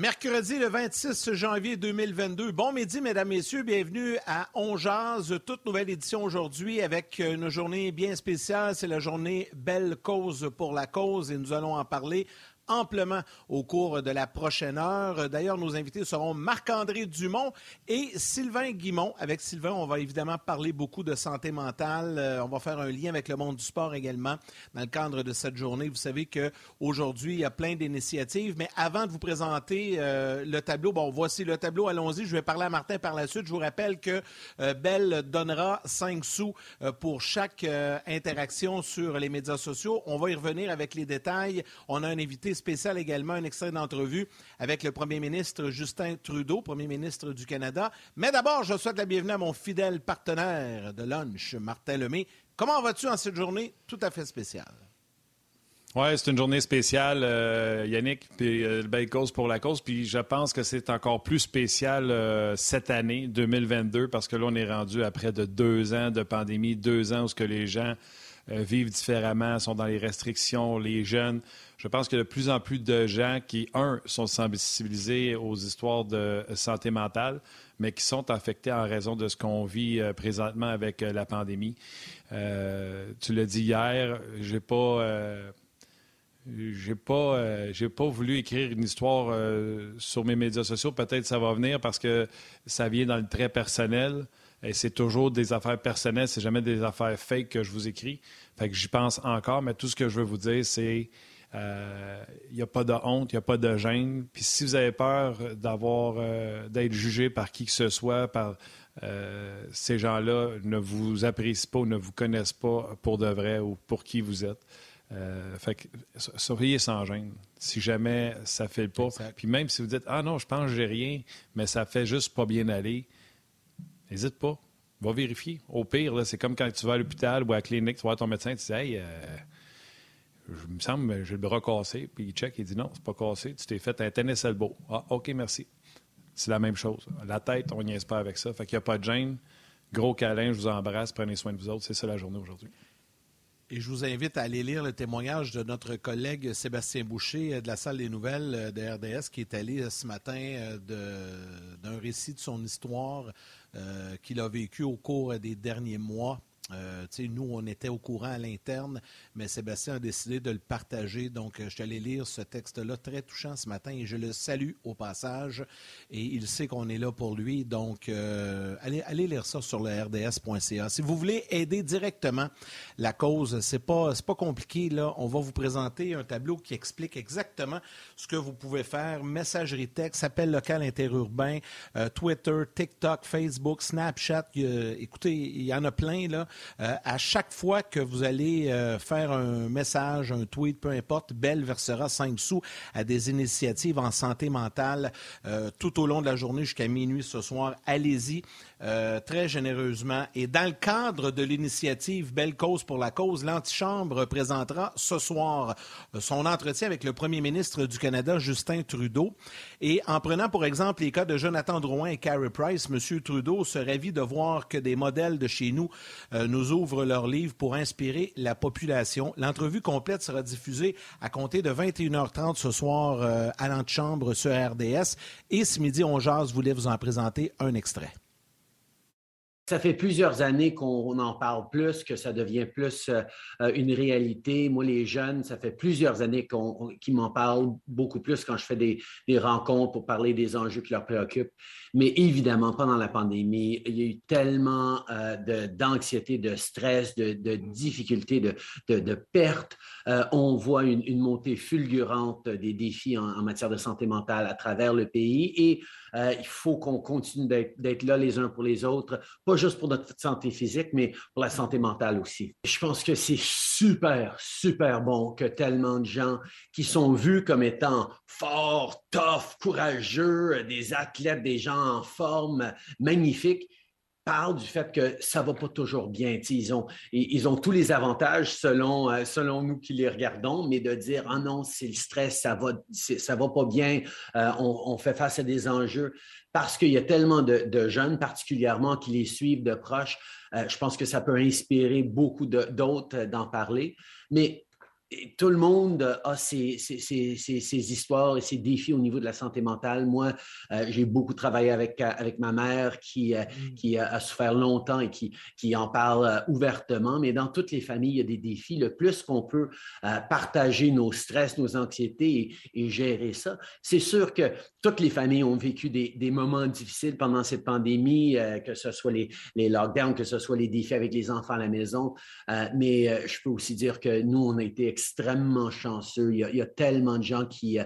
Mercredi le 26 janvier 2022. Bon midi, mesdames, messieurs. Bienvenue à On toute nouvelle édition aujourd'hui avec une journée bien spéciale. C'est la journée Belle cause pour la cause et nous allons en parler amplement au cours de la prochaine heure. D'ailleurs, nos invités seront Marc-André Dumont et Sylvain Guimont. Avec Sylvain, on va évidemment parler beaucoup de santé mentale. Euh, on va faire un lien avec le monde du sport également dans le cadre de cette journée. Vous savez qu'aujourd'hui, il y a plein d'initiatives, mais avant de vous présenter euh, le tableau, bon, voici le tableau, allons-y. Je vais parler à Martin par la suite. Je vous rappelle que euh, Belle donnera 5 sous pour chaque interaction sur les médias sociaux. On va y revenir avec les détails. On a un invité spécial également, un extrait d'entrevue avec le premier ministre Justin Trudeau, premier ministre du Canada. Mais d'abord, je souhaite la bienvenue à mon fidèle partenaire de lunch, Martin Lemay. Comment vas-tu en cette journée tout à fait spéciale? Oui, c'est une journée spéciale, euh, Yannick, puis euh, belle cause pour la cause. Puis je pense que c'est encore plus spécial euh, cette année, 2022, parce que là, on est rendu après de deux ans de pandémie, deux ans où ce que les gens vivent différemment, sont dans les restrictions, les jeunes. Je pense qu'il y a de plus en plus de gens qui, un, sont sensibilisés aux histoires de santé mentale, mais qui sont affectés en raison de ce qu'on vit euh, présentement avec euh, la pandémie. Euh, tu l'as dit hier, j'ai pas. j'ai pas, pas voulu écrire une histoire sur mes médias sociaux. Peut-être ça va venir parce que ça vient dans le très personnel. Et c'est toujours des affaires personnelles, c'est jamais des affaires fake que je vous écris. Fait que j'y pense encore, mais tout ce que je veux vous dire, c'est il euh, n'y a pas de honte, il n'y a pas de gêne. Puis si vous avez peur d'avoir euh, d'être jugé par qui que ce soit, par euh, ces gens-là ne vous apprécient pas ou ne vous connaissent pas pour de vrai ou pour qui vous êtes. fait que soyez sans gêne. Si jamais ça fait pas. Puis même si vous dites Ah non, je pense que j'ai rien, mais ça fait juste pas bien aller, n'hésite pas. Va vérifier. Au pire, c'est comme quand tu vas à l'hôpital ou à la clinique, tu vois ton médecin, tu dis Hey, je me semble j'ai le bras cassé. Puis il check, il dit non, c'est pas cassé, tu t'es fait un tennis elbow. Ah, OK, merci. C'est la même chose. La tête, on n'y est pas avec ça. Fait qu'il n'y a pas de gêne. Gros câlin, je vous embrasse, prenez soin de vous autres. C'est ça la journée aujourd'hui. Et je vous invite à aller lire le témoignage de notre collègue Sébastien Boucher euh, de la salle des nouvelles euh, de RDS qui est allé euh, ce matin d'un récit de son histoire qu'il a vécu au cours des derniers mois euh, nous, on était au courant à l'interne, mais Sébastien a décidé de le partager. Donc, euh, je suis allé lire ce texte-là très touchant ce matin et je le salue au passage. Et il sait qu'on est là pour lui. Donc, euh, allez, lire ça sur le rds.ca. Si vous voulez aider directement la cause, c'est pas, pas compliqué. Là. On va vous présenter un tableau qui explique exactement ce que vous pouvez faire. Messagerie texte, appel local interurbain, Twitter, TikTok, Facebook, Snapchat. écoutez, il y en a plein. là. Euh, à chaque fois que vous allez euh, faire un message, un tweet, peu importe, Belle versera 5 sous à des initiatives en santé mentale euh, tout au long de la journée jusqu'à minuit ce soir. Allez-y. Très généreusement. Et dans le cadre de l'initiative Belle cause pour la cause, l'antichambre présentera ce soir son entretien avec le premier ministre du Canada, Justin Trudeau. Et en prenant pour exemple les cas de Jonathan Drouin et Carrie Price, M. Trudeau se ravit de voir que des modèles de chez nous euh, nous ouvrent leurs livres pour inspirer la population. L'entrevue complète sera diffusée à compter de 21h30 ce soir à l'antichambre sur RDS. Et ce midi, on jase voulait vous en présenter un extrait ça fait plusieurs années qu'on en parle plus, que ça devient plus euh, euh, une réalité. Moi, les jeunes, ça fait plusieurs années qu'ils m'en parlent beaucoup plus quand je fais des, rencontres pour parler des enjeux qui leur préoccupent. Mais évidemment, pendant la pandémie, il y a eu tellement euh, d'anxiété, de, stress, de, difficultés, de, pertes. on voit une, montée fulgurante des défis en, en, matière de santé mentale à travers le pays et il faut qu'on continue d'être là les uns pour les autres, pas juste pour notre santé physique, mais pour la santé mentale aussi. Je pense que c'est super, super bon que tellement de gens qui sont vus comme étant forts, tough, courageux, des athlètes, des gens en forme, magnifiques, parlent du fait que ça ne va pas toujours bien. Ils ont, tous les avantages selon, euh, selon nous qui les regardons, mais de dire Ah non, c'est le stress, ça ne va, va pas bien, euh, on, fait face à des enjeux. Parce qu'il y a tellement de, jeunes, particulièrement, qui les suivent de proche, euh, je pense que ça peut inspirer beaucoup d'autres d'en parler. Mais tout le monde a ses, histoires et ses défis au niveau de la santé mentale. Moi, euh, j'ai beaucoup travaillé avec, euh, avec ma mère qui, euh, mm. qui a souffert longtemps et qui, qui en parle ouvertement. Mais dans toutes les familles, il y a des défis. Le plus qu'on peut partager nos stress, nos anxiétés et, gérer ça, c'est sûr que toutes les familles ont vécu des, des moments difficiles pendant cette pandémie, que ce soit les, les, lockdowns, que ce soit les défis avec les enfants à la maison. mais je peux aussi dire que nous, on a été extrêmement chanceux. Il y a, tellement de gens qui, euh,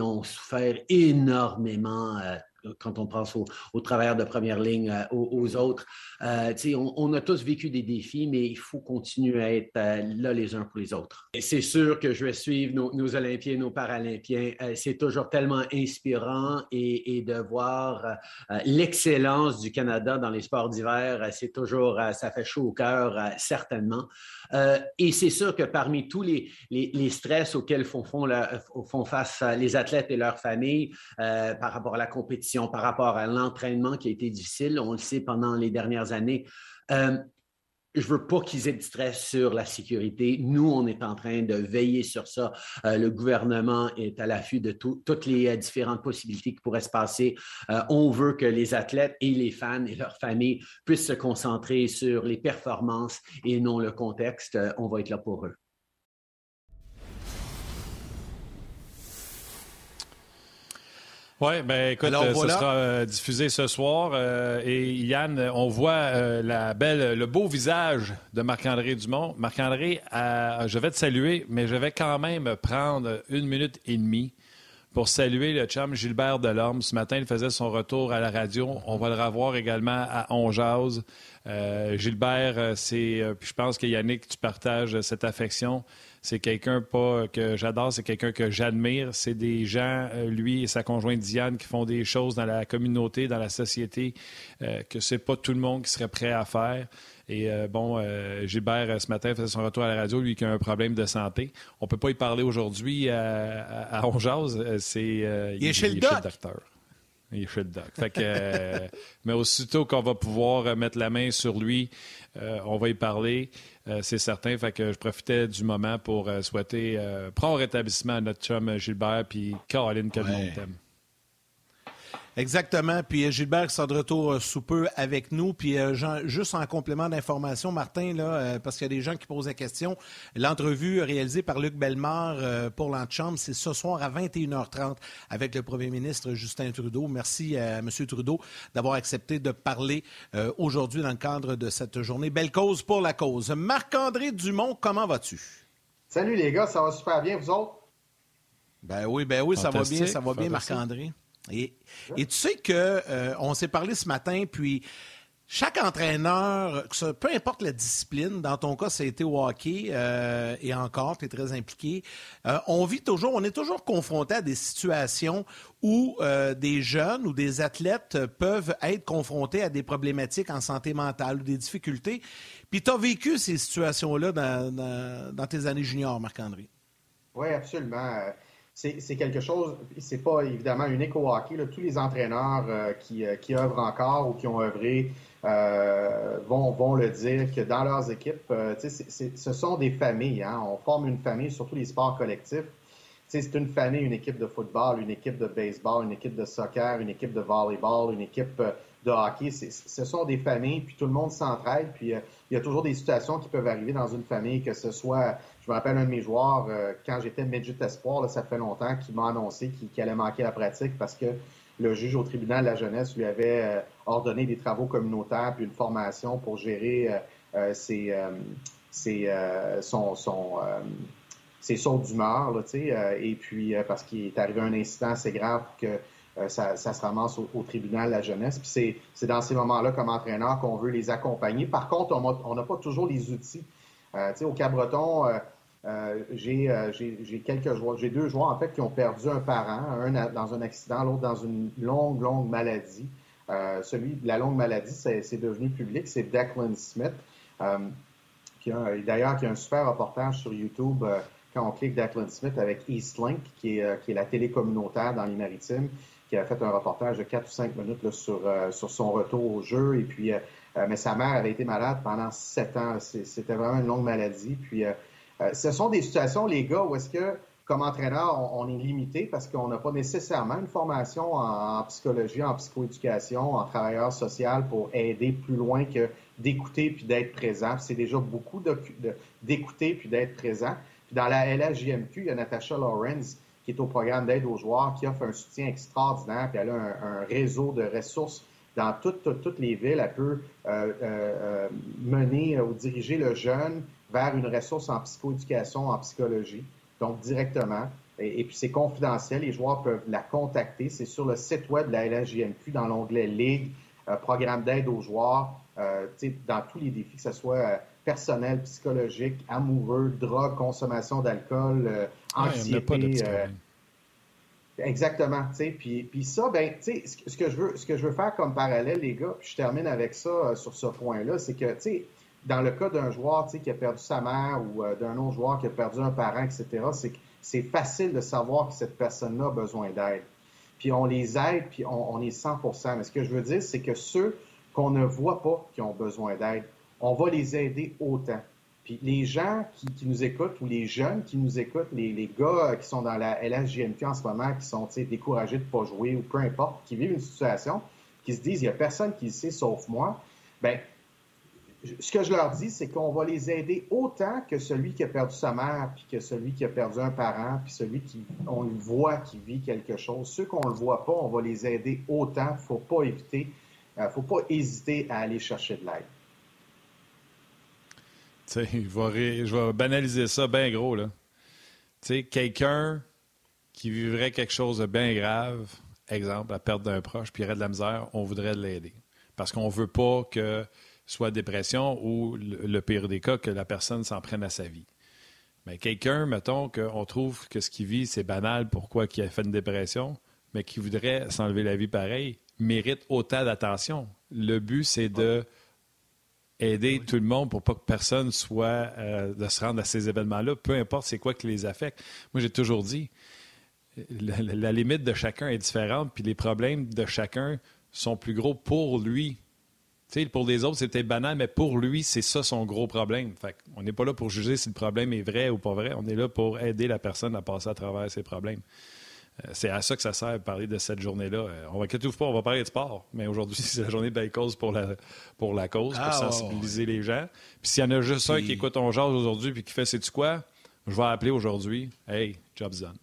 ont souffert énormément euh, quand on pense aux, travailleurs de première ligne, euh, aux, autres. Euh, on, a tous vécu des défis, mais il faut continuer à être euh, là les uns pour les autres. C'est sûr que je vais suivre nos, nos Olympiens, nos Paralympiens. c'est toujours tellement inspirant et, de voir l'excellence du Canada dans les sports d'hiver, c'est toujours, ça fait chaud au cœur, certainement. et c'est sûr que parmi tous les, stress auxquels font, font, face les athlètes et leurs familles par rapport à la compétition, par rapport à l'entraînement qui a été difficile, on le sait pendant les dernières années. Euh, je veux pas qu'ils aient de stress sur la sécurité. Nous, on est en train de veiller sur ça. Euh, le gouvernement est à l'affût de toutes les euh, différentes possibilités qui pourraient se passer. on veut que les athlètes et les fans et leurs familles puissent se concentrer sur les performances et non le contexte. on va être là pour eux. Oui, ben écoute, euh, ça sera euh, diffusé ce soir. Euh, et Yann, on voit la belle, le beau visage de Marc-André Dumont. Marc-André, je vais te saluer, mais je vais quand même prendre une minute et demie pour saluer le chum Gilbert Delorme. Ce matin, il faisait son retour à la radio. On va le revoir également à Onjaz. Gilbert, c'est, je pense que Yannick, tu partages cette affection. C'est quelqu'un pas que j'adore, c'est quelqu'un que j'admire. C'est des gens, euh, lui et sa conjointe Diane, qui font des choses dans la communauté, dans la société, euh, que c'est pas tout le monde qui serait prêt à faire. Et euh, bon, Gilbert, ce matin, faisait son retour à la radio, lui qui a un problème de santé. On peut pas y parler aujourd'hui à, à, C'est, il, est chez le docteur. Il est chez le doc. Fait que, mais aussitôt qu'on va pouvoir mettre la main sur lui, on va y parler. Euh, c'est certain. Fait que je profitais du moment pour euh, souhaiter euh, prendre rétablissement à notre chum Gilbert, puis Caroline, que le monde t'aime. Exactement. Puis Gilbert sera de retour sous peu avec nous. Puis juste en complément d'information, Martin, là, parce qu'il y a des gens qui posent la question, l'entrevue réalisée par Luc Bellemare pour l'Antichambre, c'est ce soir à 21h30 avec le premier ministre Justin Trudeau. Merci à M. Trudeau d'avoir accepté de parler aujourd'hui dans le cadre de cette journée. Belle cause pour la cause. Marc-André Dumont, comment vas-tu? Salut les gars, ça va super bien, vous autres? Ben oui, ben oui, ça va bien, ça va bien, Marc-André. Et, tu sais que euh, on s'est parlé ce matin, puis chaque entraîneur, peu importe la discipline, dans ton cas, ça a été au hockey euh, et encore, tu es très impliqué, euh, on vit toujours, on est toujours confronté à des situations où des jeunes ou des athlètes peuvent être confrontés à des problématiques en santé mentale ou des difficultés. Puis tu as vécu ces situations-là dans, dans tes années juniors, Marc-André. Oui, absolument c'est quelque chose, c'est pas évidemment unique au hockey. Tous les entraîneurs euh, qui, euh, qui œuvrent encore ou qui ont œuvré euh, vont, vont le dire que dans leurs équipes, ce sont des familles. Hein. On forme une famille, surtout les sports collectifs. C'est une famille, une équipe de football, une équipe de baseball, une équipe de soccer, une équipe de volleyball, une équipe de hockey. Ce sont des familles, puis tout le monde s'entraide. Puis il y a toujours des situations qui peuvent arriver dans une famille, que ce soit je me rappelle un de mes joueurs, euh, quand j'étais midget espoir, ça fait longtemps, qui m'a annoncé qu'il allait manquer la pratique parce que le juge au tribunal de la jeunesse lui avait euh, ordonné des travaux communautaires puis une formation pour gérer euh, ses, son, son, ses d'humeur. et puis, parce qu'il est arrivé un incident assez grave que ça, se ramasse au, tribunal de la jeunesse. Puis c'est dans ces moments-là, comme entraîneur, qu'on veut les accompagner. Par contre, on n'a pas toujours les outils. Au Cabreton, euh, euh, j'ai quelques joueurs, j'ai deux joueurs en fait qui ont perdu un parent, un dans un accident, l'autre dans une longue, longue maladie. celui de la longue maladie, c'est devenu public, c'est Declan Smith. D'ailleurs, qui a un super reportage sur YouTube quand on clique Declan Smith avec Eastlink, qui est, qui est la télé communautaire dans les maritimes, qui a fait un reportage de 4 ou 5 minutes sur, sur son retour au jeu. Et puis, mais sa mère avait été malade pendant 7 ans. C'était vraiment une longue maladie. Puis, ce sont des situations, les gars, où est-ce que comme entraîneur, on, est limité parce qu'on n'a pas nécessairement une formation en, psychologie, en psychoéducation, en travailleur social pour aider plus loin que d'écouter puis d'être présent. C'est déjà beaucoup d'écouter puis d'être présent. Puis dans la LHJMQ, il y a Natasha Lawrence qui est au programme d'aide aux joueurs, qui offre un soutien extraordinaire, puis elle a un, réseau de ressources dans toutes, toutes, les villes. Elle peut euh, euh, euh, mener ou diriger le jeune vers une ressource en psychoéducation, en psychologie donc directement. Et, puis c'est confidentiel, les joueurs peuvent la contacter. C'est sur le site web de la LHJMQ dans l'onglet Ligue, euh, programme d'aide aux joueurs, euh, dans tous les défis, que ce soit euh, personnel, psychologique, amoureux, drogue, consommation d'alcool, euh, anxiété. Exactement. Puis, puis ça, ben, ce que je veux, ce que je veux faire comme parallèle, les gars, puis je termine avec ça sur ce point-là, c'est que, tu sais, dans le cas d'un joueur qui a perdu sa mère ou euh, d'un autre joueur qui a perdu un parent, etc., c'est que c'est facile de savoir que cette personne-là a besoin d'aide. Puis on les aide, puis on, est 100% Mais ce que je veux dire, c'est que ceux qu'on ne voit pas qui ont besoin d'aide, on va les aider autant. Puis les gens qui, nous écoutent ou les jeunes qui nous écoutent, les, gars qui sont dans la LHJMQ en ce moment, qui sont découragés de ne pas jouer ou peu importe, qui vivent une situation, qui se disent il n'y a personne qui le sait sauf moi, ben ce que je leur dis, c'est qu'on va les aider autant que celui qui a perdu sa mère, puis que celui qui a perdu un parent, puis celui qui, on voit qui vit quelque chose. Ceux qu'on le voit pas, on va les aider autant. Faut pas éviter, euh, faut pas hésiter à aller chercher de l'aide. Je vais banaliser ça bien gros, quelqu'un qui vivrait quelque chose de bien grave, exemple, la perte d'un proche, puis aurait de la misère, on voudrait l'aider. Parce qu'on veut pas que soit dépression ou le, pire des cas, que la personne s'en prenne à sa vie. Mais quelqu'un, mettons, qu'on trouve que ce qu'il vit, c'est banal, pourquoi qu'il a fait une dépression, mais qui voudrait s'enlever la vie pareil, mérite autant d'attention. Le but, c'est de aider tout le monde pour pas que personne soit euh, de se rendre à ces événements-là, peu importe c'est quoi qui les affecte. Moi, j'ai toujours dit, la, limite de chacun est différente, puis les problèmes de chacun sont plus gros pour lui pour les autres, c'était banal, mais pour lui, c'est ça son gros problème. Fait on n'est pas là pour juger si le problème est vrai ou pas vrai. On est là pour aider la personne à passer à travers ses problèmes. Euh, c'est à ça que ça sert de parler de cette journée-là. Euh, on va que pas, on va parler de sport, mais aujourd'hui, c'est la journée de cause pour la, pour la cause, pour ah, sensibiliser les gens. Puis s'il y en a juste un qui écoute ton genre aujourd'hui puis qui fait c'est-tu quoi, je vais appeler aujourd'hui. Hey, job's done.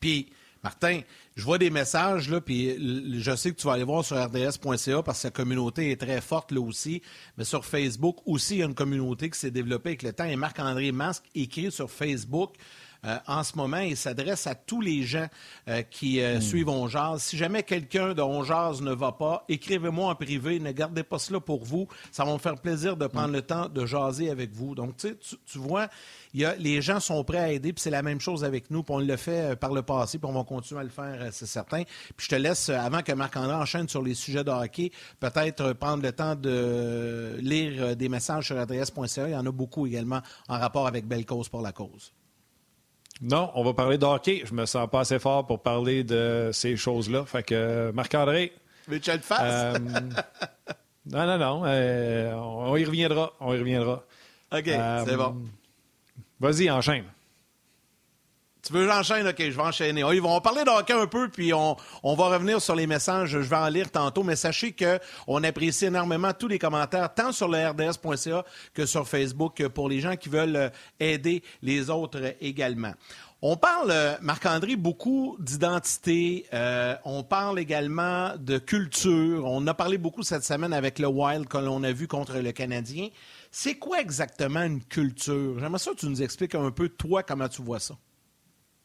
Puis, Martin, je vois des messages, là, puis je sais que tu vas aller voir sur rds.ca parce que sa communauté est très forte là aussi. Mais sur Facebook aussi, il y a une communauté qui s'est développée avec le temps. Et Marc-André Masque écrit sur Facebook en ce moment il s'adresse à tous les gens euh, qui euh, hmm. suivent On Si jamais quelqu'un de On ne va pas, écrivez-moi en privé. Ne gardez pas cela pour vous. Ça va me faire plaisir de prendre hmm. le temps de jaser avec vous. Donc, tu, tu vois, y a, les gens sont prêts à aider, puis c'est la même chose avec nous, puis on le fait par le passé, puis on va continuer à le faire, c'est certain. Puis je te laisse, avant que Marc-André enchaîne sur les sujets de hockey, peut-être prendre le temps de lire des messages sur adresse.ca. Il y en a beaucoup également en rapport avec Belle Cause pour la cause. Non, on va parler de hockey. Je me sens pas assez fort pour parler de ces choses-là. Fait que, Marc-André. Mais tu le fasses? Euh, non, non, non. Euh, on y reviendra. On y reviendra. OK, c'est euh, bon. Vas-y, enchaîne. Tu veux j'enchaîne? OK, je vais enchaîner. On va parler de un peu, puis on, va revenir sur les messages. Je vais en lire tantôt, mais sachez qu'on apprécie énormément tous les commentaires, tant sur le rds.ca que sur Facebook, pour les gens qui veulent euh, aider les autres également. On parle, euh, Marc-André, beaucoup d'identité. Euh, on parle également de culture. On a parlé beaucoup cette semaine avec le Wild que l'on a vu contre le Canadien. C'est quoi exactement une culture? J'aimerais ça que tu nous expliques un peu, toi, comment tu vois ça.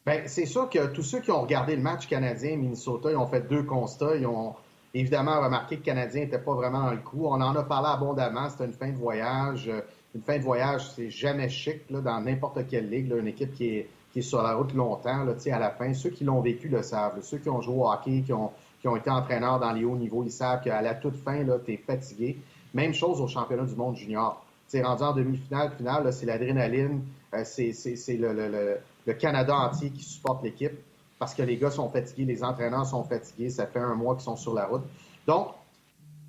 Bien, c'est sûr que tous ceux qui ont regardé le match canadien-Minnesota, ils ont fait deux constats. Ils ont évidemment remarqué que le Canadien n'était pas vraiment dans le coup. On en a parlé abondamment. C'était une fin de voyage. Une fin de voyage, c'est jamais chic là, dans n'importe quelle ligue. une équipe qui est, qui est sur la route longtemps, là, à la fin. Ceux qui l'ont vécu le savent. Ceux qui ont joué au hockey, qui ont, qui ont été entraîneurs dans les hauts niveaux, ils savent qu'à la toute fin, tu es fatigué. Même chose au championnat du monde junior. Tu rendu en demi-finale, finale, c'est l'adrénaline, euh, c'est le, Canada entier qui supporte l'équipe parce que les gars sont fatigués, les entraîneurs sont fatigués, ça fait un mois qu'ils sont sur la route. Donc,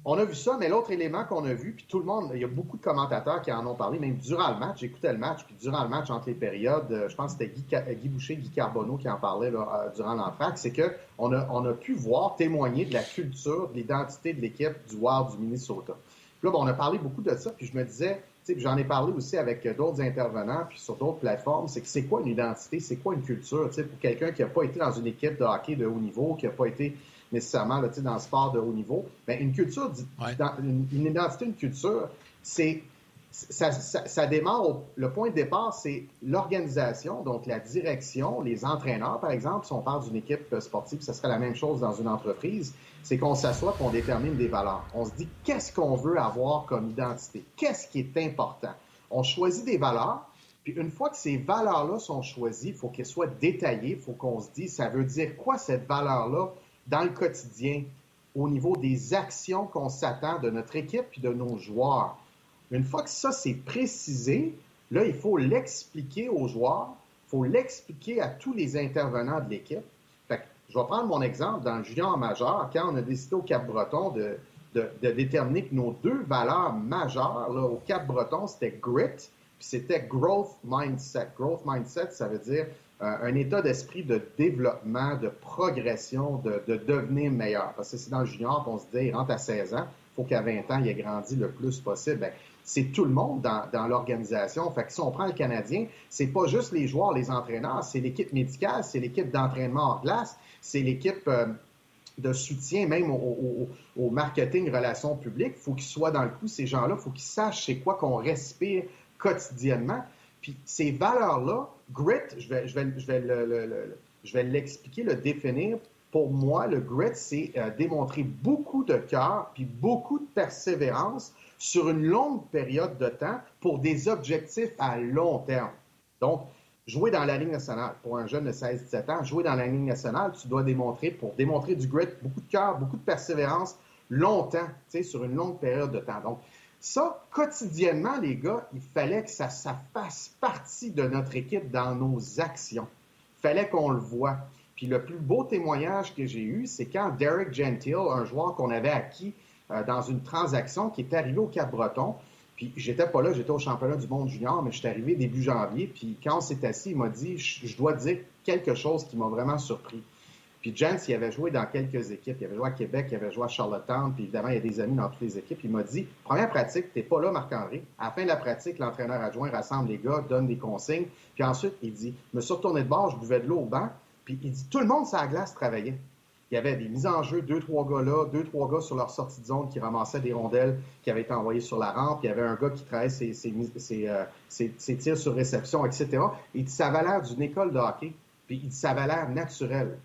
on a vu ça, mais l'autre élément qu'on a vu, puis tout le monde, il y a beaucoup de commentateurs qui en ont parlé, même durant le match, j'écoutais le match, puis durant le match, entre les périodes, euh, je pense que c'était Guy, Boucher, Guy Carbonneau qui en parlait euh, durant l'entraque, c'est qu'on a, on a pu voir, témoigner de la culture, de l'identité de l'équipe du Wild du Minnesota. Puis là, on a parlé beaucoup de ça, puis je me disais, j'en ai parlé aussi avec d'autres intervenants, puis sur d'autres plateformes, c'est que c'est quoi une identité, c'est quoi une culture, pour quelqu'un qui n'a pas été dans une équipe de hockey de haut niveau, qui n'a pas été nécessairement là, dans le sport de haut niveau. Mais une culture, une, identité, une culture, c'est ça, démarre, le point de départ, c'est l'organisation, donc la direction, les entraîneurs, par exemple, si on parle d'une équipe sportive, ça serait la même chose dans une entreprise, c'est qu'on s'assoit qu'on détermine des valeurs. On se dit qu'est-ce qu'on veut avoir comme identité, qu'est-ce qui est important? On choisit des valeurs, puis une fois que ces valeurs-là sont choisies, il faut qu'elles soient détaillées, il faut qu'on se dise, ça veut dire quoi cette valeur-là dans le quotidien au niveau des actions qu'on s'attend de notre équipe et de nos joueurs? Une fois que ça c'est précisé, là, il faut l'expliquer aux joueurs, il faut l'expliquer à tous les intervenants de l'équipe. je vais prendre mon exemple dans le junior majeur, quand on a décidé au Cap-Breton de, de, déterminer que nos deux valeurs majeures là, au Cap-Breton, c'était grit, puis c'était growth mindset. Growth mindset, ça veut dire un état d'esprit de développement, de progression, de, devenir meilleur. Parce que c'est dans le junior qu'on se dit, il rentre à 16 ans, il faut qu'à 20 ans, il ait grandi le plus possible. Ben, c'est tout le monde dans, l'organisation. Fait que si on prend le Canadien, c'est pas juste les joueurs, les entraîneurs, c'est l'équipe médicale, c'est l'équipe d'entraînement en glace, c'est l'équipe euh, de soutien même au, marketing relations publiques. Faut qu'ils soient dans le coup, ces gens-là, faut qu'ils sachent c'est quoi qu'on respire quotidiennement. Puis ces valeurs-là, grit, je vais l'expliquer, le définir. Pour moi, le grit, c'est euh, démontrer beaucoup de cœur puis beaucoup de persévérance sur une longue période de temps pour des objectifs à long terme. Donc, jouer dans la Ligue nationale, pour un jeune de 16-17 ans, jouer dans la Ligue nationale, tu dois démontrer, pour démontrer du grit, beaucoup de cœur, beaucoup de persévérance, longtemps, tu sais, sur une longue période de temps. Donc, ça, quotidiennement, les gars, il fallait que ça, fasse partie de notre équipe dans nos actions. Il fallait qu'on le voit. Puis le plus beau témoignage que j'ai eu, c'est quand Derek Gentile, un joueur qu'on avait acquis dans une transaction qui est arrivé au Cap-Breton, puis j'étais pas là, j'étais au championnat du monde junior, mais j'étais arrivé début janvier, puis quand on s'est assis, il m'a dit, je dois dire quelque chose qui m'a vraiment surpris. Puis Jens, il avait joué dans quelques équipes. Il avait joué à Québec, il avait joué à Charlottetown, puis évidemment, il y a des amis dans toutes les équipes. Il m'a dit Première pratique, tu n'es pas là, Marc-André. À la fin de la pratique, l'entraîneur adjoint rassemble les gars, donne des consignes. Puis ensuite, il dit Je me suis retourné de bord, je buvais de l'eau au banc. Puis il dit Tout le monde sur la glace travaillait. Il y avait des mises en jeu, deux, trois gars là, deux, trois gars sur leur sortie de zone qui ramassaient des rondelles qui avaient été envoyées sur la rampe. Il y avait un gars qui travaillait ses, ses, euh, tirs sur réception, etc. Il dit Ça avait l'air d'une école de hockey. Puis il dit Ça avait l'air naturel.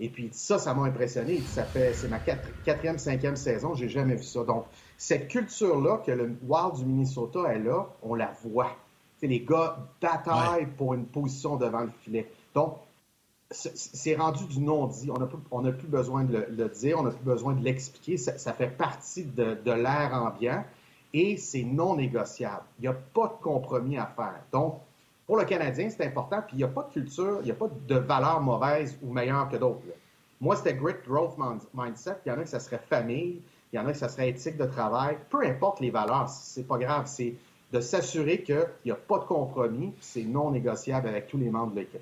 Et puis ça, ça m'a impressionné. Ça fait, c'est ma quatrième, cinquième saison, j'ai jamais vu ça. Donc, cette culture-là que le Wild du Minnesota est là, on la voit. C'est les gars bataillent pour une position devant le filet. Donc, c'est rendu du non-dit. On n'a plus besoin de le, dire, on n'a plus besoin de l'expliquer. Ça, fait partie de, l'air ambiant et c'est non négociable. Il n'y a pas de compromis à faire. Donc, pour le Canadien, c'est important. Puis il n'y a pas de culture, il n'y a pas de valeur mauvaise ou meilleure que d'autres. Moi, c'était grit growth mindset. Il y en a que ça serait famille, il y en a que ça serait éthique de travail. Peu importe les valeurs, c'est pas grave. C'est de s'assurer qu'il n'y a pas de compromis, c'est non négociable avec tous les membres de l'équipe.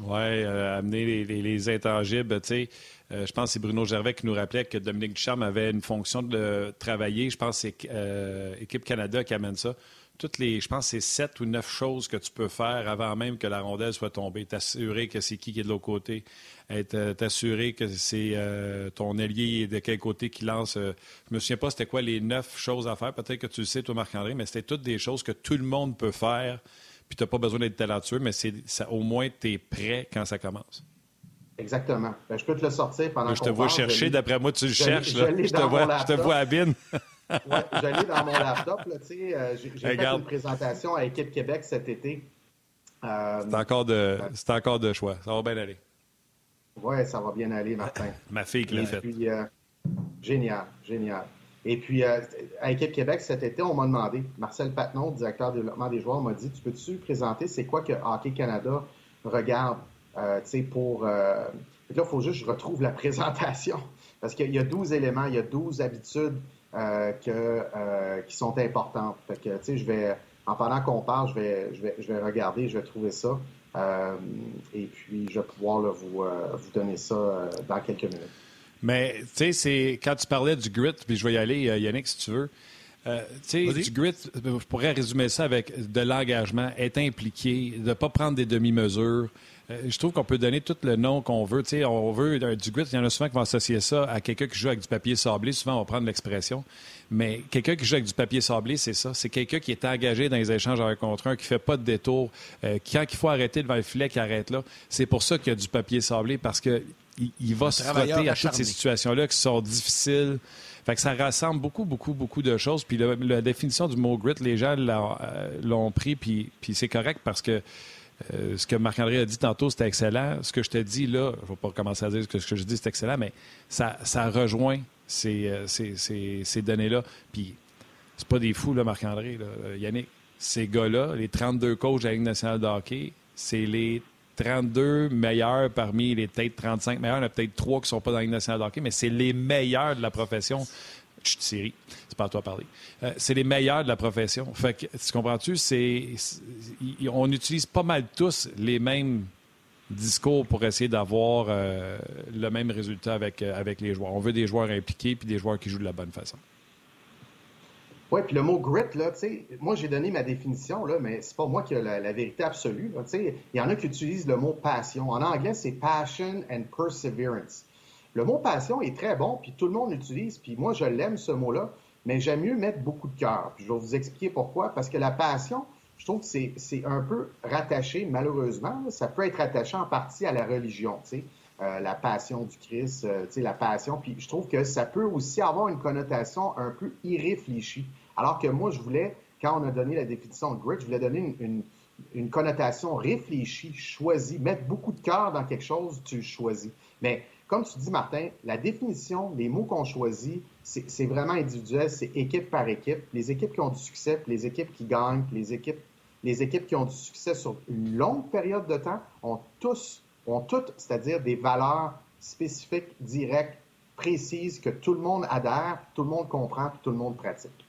Oui, euh, amener les, intangibles. Tu sais, euh, je pense que c'est Bruno Gervais qui nous rappelait que Dominique Ducharme avait une fonction de travailler. Je pense que c'est euh, Équipe Canada qui amène ça toutes les, je pense, c'est sept ou neuf choses que tu peux faire avant même que la rondelle soit tombée. T'assurer que c'est qui qui est de l'autre côté. Euh, t'assurer que c'est ton allié de quel côté qui lance. Je me souviens pas c'était quoi les neuf choses à faire. Peut-être que tu le sais, toi, Marc-André, mais c'était toutes des choses que tout le monde peut faire. Puis tu n'as pas besoin d'être talentueux, mais au moins tu es prêt quand ça commence. Exactement. Ben, je peux te le sortir pendant Je te vois chercher, d'après moi, tu le cherches. Je, te vois, je te vois à Bin. Oui, j'allais dans mon laptop. Euh, j'ai fait une présentation à Équipe Québec cet été. Euh, c'est encore, de, encore de choix. Ça va bien aller. Oui, ça va bien aller, Martin. Ma fille qui l'a fait. Euh, génial, génial. Et puis, euh, à Équipe Québec, cet été, on m'a demandé, Marcel Patnon, directeur de développement des joueurs, m'a dit Tu peux-tu présenter c'est quoi que Hockey Canada regarde euh, pour. là, il faut juste que je retrouve la présentation. Parce qu'il y a 12 éléments, il y a 12 habitudes que, qui sont importantes. Fait que, tu sais, je vais. En pendant qu'on parle, je vais, je, vais, je vais regarder, je vais trouver ça. et puis, je vais pouvoir vous, vous donner ça dans quelques minutes. Mais tu sais, c'est quand tu parlais du grit, puis je vais y aller, euh, Yannick, si tu veux. Euh, tu sais, du grit, je pourrais résumer ça avec de l'engagement, être impliqué, de ne pas prendre des demi-mesures. Euh, je trouve qu'on peut donner tout le nom qu'on veut. Tu sais, on veut du grit, il y en a souvent qui vont associer ça à quelqu'un qui joue avec du papier sablé. Souvent, on va prendre l'expression. Mais quelqu'un qui joue avec du papier sablé, c'est ça. C'est quelqu'un qui est engagé dans les échanges avec contre un, qui fait pas de détour. quand il faut arrêter devant le filet, qui arrête là. C'est pour ça qu'il y a du papier sablé, parce que il, va se frotter à toutes ces situations-là qui sont difficiles. Fait que ça rassemble beaucoup, beaucoup, beaucoup de choses. Puis la définition du mot grit, les gens l'ont euh, pris, puis, puis c'est correct parce que euh, ce que Marc-André a dit tantôt, c'était excellent. Ce que je te dis là, je ne vais pas commencer à dire que ce que je dis, c'est excellent, mais ça, ça rejoint ces, euh, ces, ces, données-là. Puis c'est pas des fous, là, Marc-André, Yannick. Ces gars-là, les 32 coachs de la Ligue nationale de hockey, c'est les 32 meilleurs parmi les peut-être 35 meilleurs. Il y en a peut-être trois qui ne sont pas dans la Ligue nationale de mais c'est les meilleurs de la profession. Chut, Siri, c'est pas à toi de parler. Euh, c'est les meilleurs de la profession. Fait que, tu comprends-tu? C'est, on utilise pas mal tous les mêmes discours pour essayer d'avoir euh, le même résultat avec, euh, avec les joueurs. On veut des joueurs impliqués puis des joueurs qui jouent de la bonne façon. Oui, puis le mot grit, là, tu sais, moi j'ai donné ma définition, là, mais c'est pas moi qui ai la, vérité absolue. Sais, il y en a qui utilisent le mot passion. En anglais, c'est passion and perseverance. Le mot passion est très bon, puis tout le monde l'utilise, puis moi je l'aime ce mot-là, mais j'aime mieux mettre beaucoup de cœur. Puis je vais vous expliquer pourquoi. Parce que la passion, je trouve que c'est un peu rattaché, malheureusement, ça peut être rattaché en partie à la religion, tu sais. Euh, la passion du Christ, euh, tu sais, la passion. Puis je trouve que ça peut aussi avoir une connotation un peu irréfléchie. Alors que moi, je voulais, quand on a donné la définition de grit, je voulais donner une, connotation réfléchie, choisie, mettre beaucoup de cœur dans quelque chose, tu choisis. Mais comme tu dis, Martin, la définition, les mots qu'on choisit, c'est vraiment individuel, c'est équipe par équipe. Les équipes qui ont du succès, les équipes qui gagnent, les équipes, les équipes qui ont du succès sur une longue période de temps ont tous, ont toutes, c'est-à-dire des valeurs spécifiques, directes, précises, que tout le monde adhère, tout le monde comprend, tout le monde pratique.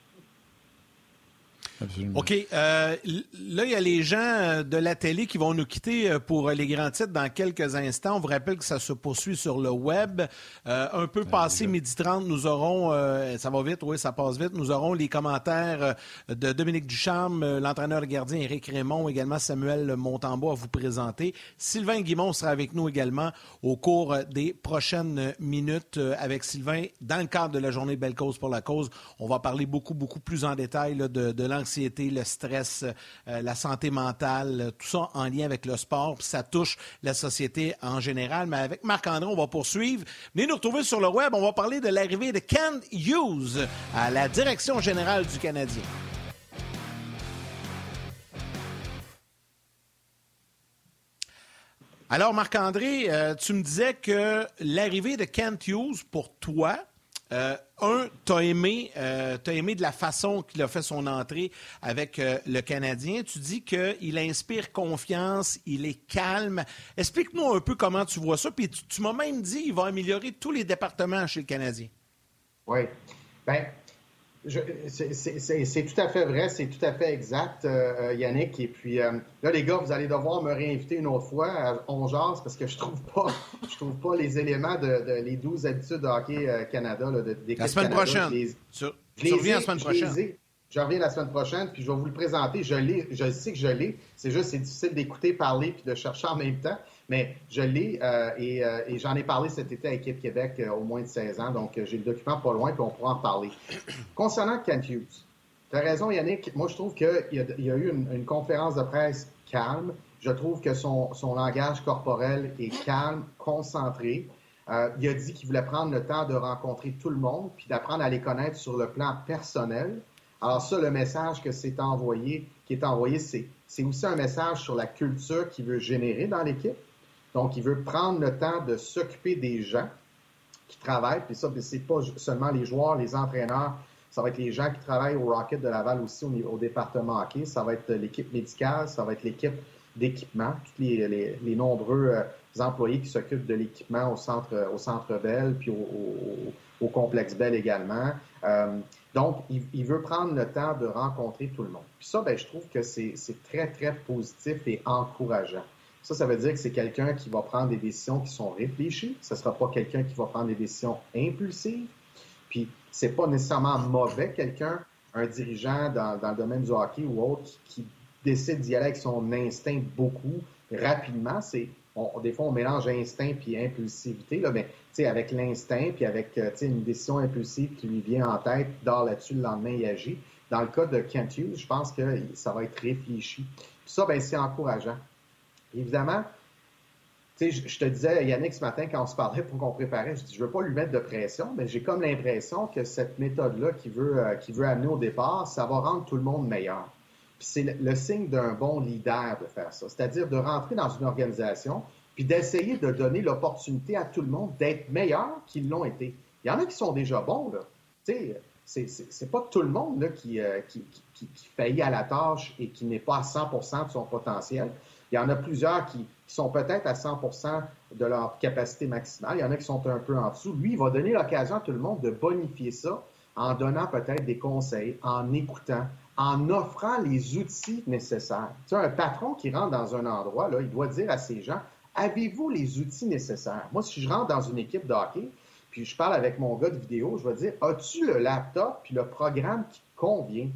OK. Euh, là, il y a les gens euh, de la télé qui vont nous quitter euh, pour les grands titres dans quelques instants. On vous rappelle que ça se poursuit sur le web. un peu passé midi 30, nous aurons, ça va vite, oui, ça passe vite, nous aurons les commentaires de Dominique Ducharme, l'entraîneur gardien Éric Raymond, également Samuel Montembois à vous présenter. Sylvain Guimont sera avec nous également au cours des prochaines minutes avec Sylvain dans le cadre de la journée Belle Cause pour la cause. On va parler beaucoup, beaucoup plus en détail de, de l'anxiété, le stress, euh, la santé mentale, tout ça en lien avec le sport. Puis ça touche la société en général. Mais avec Marc-André, on va poursuivre. Venez nous retrouver sur le web. On va parler de l'arrivée de Ken Hughes à la direction générale du Canadien. Alors, Marc-André, euh, tu me disais que l'arrivée de Kent Hughes, pour toi, euh, un, tu as aimé, euh, aimé de la façon qu'il a fait son entrée avec euh, le Canadien. Tu dis qu'il inspire confiance, il est calme. Explique-nous un peu comment tu vois ça. Puis tu, tu m'as même dit qu'il va améliorer tous les départements chez le Canadien. Oui. Bien, c'est tout à fait vrai, c'est tout à fait exact, euh, euh, Yannick. Et puis euh, là, les gars, vous allez devoir me réinviter une autre fois à 11 parce que je trouve pas, je trouve pas les éléments de, les 12 habitudes de hockey Canada. Là, de, la semaine prochaine. tu, reviens la semaine prochaine. Je reviens la semaine prochaine, puis je vais vous le présenter. Je, je sais que je l'ai. C'est juste, c'est difficile d'écouter, parler, puis de chercher en même temps. Mais je l'ai euh, euh, et, j'en ai parlé cet été à Équipe Québec euh, au moins de 16 ans. Donc, j'ai le document pas loin, puis on pourra en parler. Concernant Kent Hughes, tu as raison, Yannick. Moi, je trouve qu'il y, y, a eu une, conférence de presse calme. Je trouve que son, son langage corporel est calme, concentré. il a dit qu'il voulait prendre le temps de rencontrer tout le monde, puis d'apprendre à les connaître sur le plan personnel. Alors ça, le message que c'est envoyé, qui est envoyé, c'est aussi un message sur la culture qu'il veut générer dans l'équipe. Donc, il veut prendre le temps de s'occuper des gens qui travaillent. Puis ça, c'est pas seulement les joueurs, les entraîneurs. Ça va être les gens qui travaillent au Rocket de Laval aussi au, au département hockey. Ça va être l'équipe médicale, ça va être l'équipe d'équipement, tous les, nombreux euh, employés qui s'occupent de l'équipement au centre, au centre Bell, puis au, complexe Bell également. Euh, donc, il, veut prendre le temps de rencontrer tout le monde. Puis ça, ben, je trouve que c'est très, très positif et encourageant. Ça, ça veut dire que c'est quelqu'un qui va prendre des décisions qui sont réfléchies. Ce ne sera pas quelqu'un qui va prendre des décisions impulsives. Puis, c'est pas nécessairement mauvais, quelqu'un, un dirigeant dans, le domaine du hockey ou autre, qui décide d'y aller avec son instinct beaucoup, rapidement. C'est des fois, on mélange instinct puis impulsivité, là, mais avec l'instinct puis avec euh, une décision impulsive qui lui vient en tête, dort là-dessus, le lendemain, il agit. Dans le cas de Kent Hughes, je pense que ça va être réfléchi. Puis ça, ben, c'est encourageant. Évidemment, je, je te disais, Yannick, ce matin, quand on se parlait pour qu'on préparait, je dis, je veux pas lui mettre de pression, mais j'ai comme l'impression que cette méthode-là qu'il veut, euh, veut amener au départ, ça va rendre tout le monde meilleur. Puis c'est le, signe d'un bon leader de faire ça, c'est-à-dire de rentrer dans une organisation puis d'essayer de donner l'opportunité à tout le monde d'être meilleur qu'ils l'ont été. Il y en a qui sont déjà bons, là. Tu sais, c'est pas tout le monde là, qui, euh, qui, qui, qui, faillit à la tâche et qui n'est pas à 100% de son potentiel. Il y en a plusieurs qui, sont peut-être à 100% de leur capacité maximale. Il y en a qui sont un peu en dessous. Lui, il va donner l'occasion à tout le monde de bonifier ça en donnant peut-être des conseils, en écoutant, en offrant les outils nécessaires. Tu sais, un patron qui rentre dans un endroit, là, il doit dire à ses gens, avez-vous les outils nécessaires? Moi, si je rentre dans une équipe de puis je parle avec mon gars de vidéo, je vais dire, as-tu le laptop puis le programme qui convient?